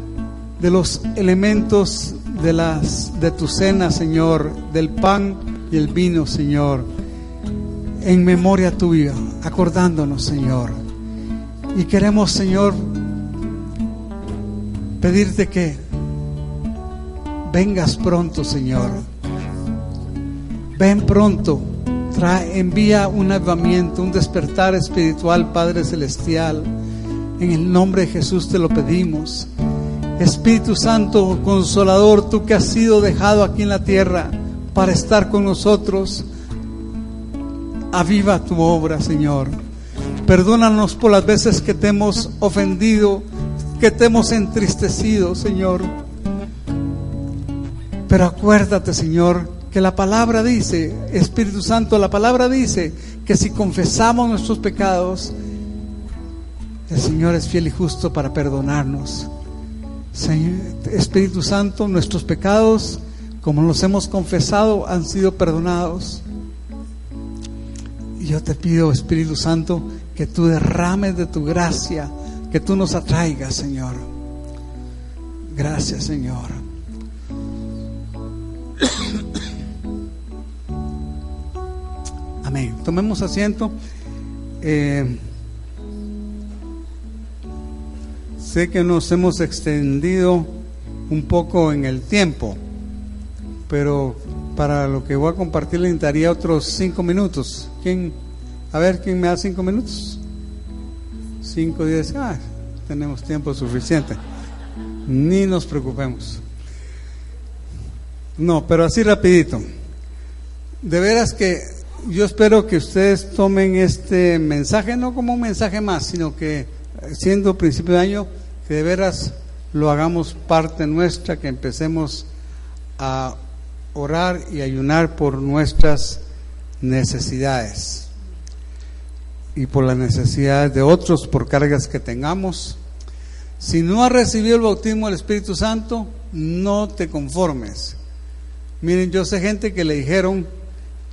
de los elementos de las de tu cena, Señor, del pan y el vino, Señor, en memoria tuya, acordándonos, Señor. Y queremos, Señor, pedirte que vengas pronto, Señor. Ven pronto. Trae, envía un avivamiento, un despertar espiritual, Padre Celestial. En el nombre de Jesús te lo pedimos. Espíritu Santo, consolador, tú que has sido dejado aquí en la tierra para estar con nosotros, aviva tu obra, Señor. Perdónanos por las veces que te hemos ofendido, que te hemos entristecido, Señor. Pero acuérdate, Señor, que la palabra dice, Espíritu Santo, la palabra dice que si confesamos nuestros pecados, el Señor es fiel y justo para perdonarnos. Señor, Espíritu Santo, nuestros pecados, como los hemos confesado, han sido perdonados. Y yo te pido, Espíritu Santo, que tú derrames de tu gracia, que tú nos atraigas, Señor. Gracias, Señor. Tomemos asiento. Eh, sé que nos hemos extendido un poco en el tiempo, pero para lo que voy a compartir le necesitaría otros cinco minutos. ¿Quién? A ver, ¿quién me da cinco minutos? Cinco, diez. Ah, tenemos tiempo suficiente. Ni nos preocupemos. No, pero así rapidito. De veras que yo espero que ustedes tomen este mensaje no como un mensaje más, sino que siendo principio de año, que de veras lo hagamos parte nuestra, que empecemos a orar y ayunar por nuestras necesidades y por las necesidades de otros, por cargas que tengamos. Si no has recibido el bautismo del Espíritu Santo, no te conformes. Miren, yo sé gente que le dijeron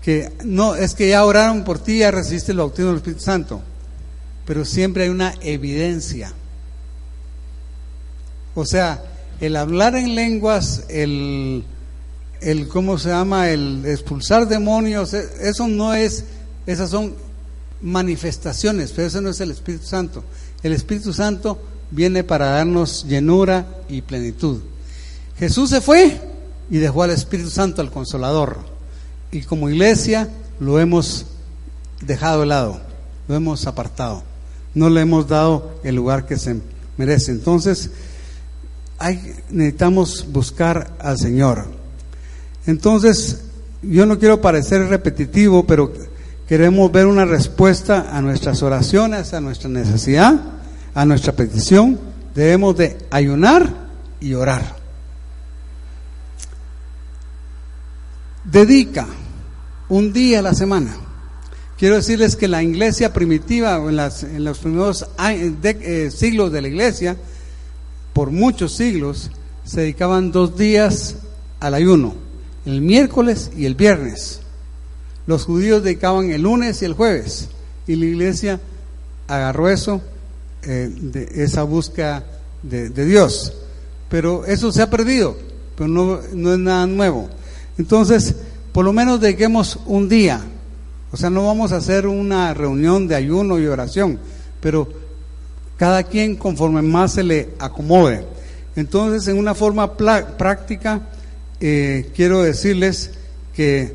que no, es que ya oraron por ti, ya recibiste el bautismo del Espíritu Santo, pero siempre hay una evidencia. O sea, el hablar en lenguas, el el cómo se llama el expulsar demonios e, eso no es esas son manifestaciones pero eso no es el Espíritu Santo. El Espíritu Santo viene para darnos llenura y plenitud. Jesús se fue y dejó al Espíritu Santo al consolador y como iglesia lo hemos dejado de lado lo hemos apartado no le hemos dado el lugar que se merece entonces hay, necesitamos buscar al Señor entonces, yo no quiero parecer repetitivo, pero queremos ver una respuesta a nuestras oraciones, a nuestra necesidad, a nuestra petición. Debemos de ayunar y orar. Dedica un día a la semana. Quiero decirles que la iglesia primitiva, en, en los primeros eh, siglos de la iglesia, por muchos siglos, se dedicaban dos días al ayuno el miércoles y el viernes. Los judíos dedicaban el lunes y el jueves. Y la iglesia agarró eso, eh, de esa búsqueda de, Dios. Pero eso se ha perdido, pero no, no es nada nuevo. Entonces, por lo menos dediquemos un día. O sea, no vamos a hacer una reunión de ayuno y oración, pero cada quien conforme más se le acomode. Entonces, en una forma práctica, eh, quiero decirles que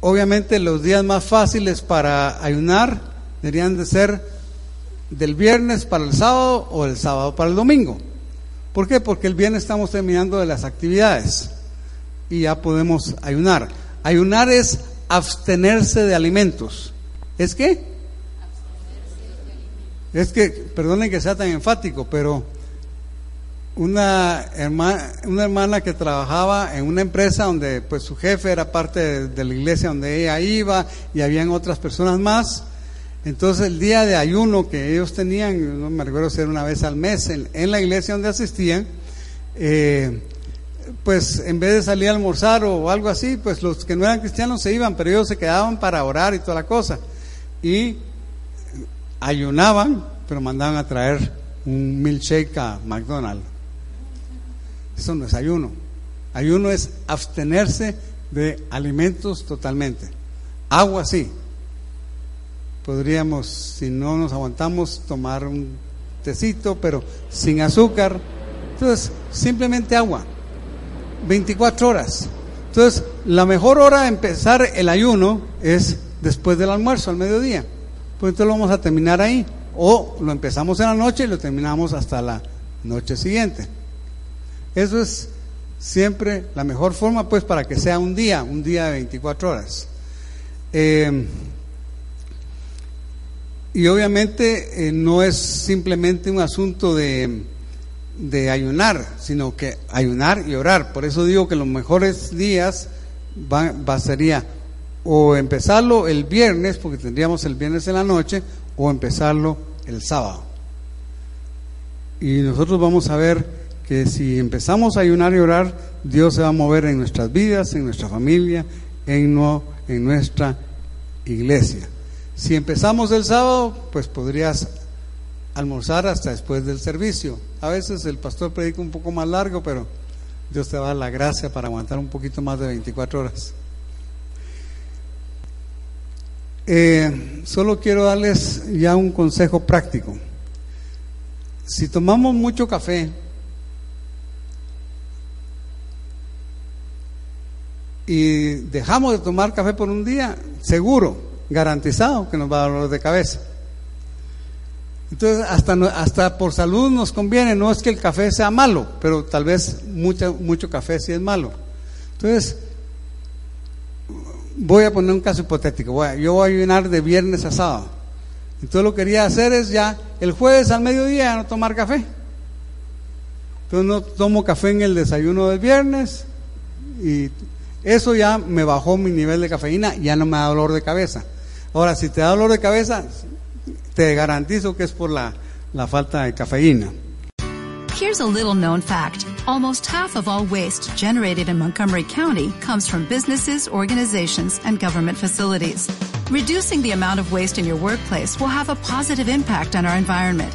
obviamente los días más fáciles para ayunar deberían de ser del viernes para el sábado o el sábado para el domingo. ¿Por qué? Porque el viernes estamos terminando de las actividades y ya podemos ayunar. Ayunar es abstenerse de alimentos. ¿Es qué? Es que, perdonen que sea tan enfático, pero una hermana, una hermana que trabajaba en una empresa donde pues su jefe era parte de, la iglesia donde ella iba y habían otras personas más. Entonces el día de ayuno que ellos tenían, no me recuerdo si era una vez al mes, en, la iglesia donde asistían, eh, pues en vez de salir a almorzar o algo así, pues los que no eran cristianos se iban, pero ellos se quedaban para orar y toda la cosa. Y ayunaban, pero mandaban a traer un milkshake a McDonald's. Eso no es ayuno. Ayuno es abstenerse de alimentos totalmente. Agua sí. Podríamos, si no nos aguantamos, tomar un tecito, pero sin azúcar. Entonces, simplemente agua. 24 horas. Entonces, la mejor hora de empezar el ayuno es después del almuerzo, al mediodía. Pues entonces lo vamos a terminar ahí. O lo empezamos en la noche y lo terminamos hasta la noche siguiente. Eso es siempre la mejor forma, pues, para que sea un día, un día de 24 horas. Eh, y obviamente eh, no es simplemente un asunto de, de, ayunar, sino que ayunar y orar. Por eso digo que los mejores días va, va, sería o empezarlo el viernes, porque tendríamos el viernes en la noche, o empezarlo el sábado. Y nosotros vamos a ver que si empezamos a ayunar y orar, Dios se va a mover en nuestras vidas, en nuestra familia, en, no, en nuestra iglesia. Si empezamos el sábado, pues podrías almorzar hasta después del servicio. A veces el pastor predica un poco más largo, pero Dios te va a dar la gracia para aguantar un poquito más de 24 horas. Eh, solo quiero darles ya un consejo práctico. Si tomamos mucho café y dejamos de tomar café por un día, seguro, garantizado que nos va a dar dolor de cabeza. Entonces, hasta, hasta por salud nos conviene, no es que el café sea malo, pero tal vez mucho, mucho café sí es malo. Entonces, voy a poner un caso hipotético, yo voy a ayunar de viernes a sábado. Entonces lo que quería hacer es ya el jueves al mediodía no tomar café. Entonces no tomo café en el desayuno del viernes y eso ya me bajó mi nivel de cafeína, ya no me da dolor de cabeza. Ahora, si te da dolor de cabeza, te garantizo que es por la, la falta de cafeína. Here's a little known fact. Almost half of all waste generated in Montgomery County comes from businesses, organizations, and government facilities. Reducing the amount of waste in your workplace will have a positive impact on our environment.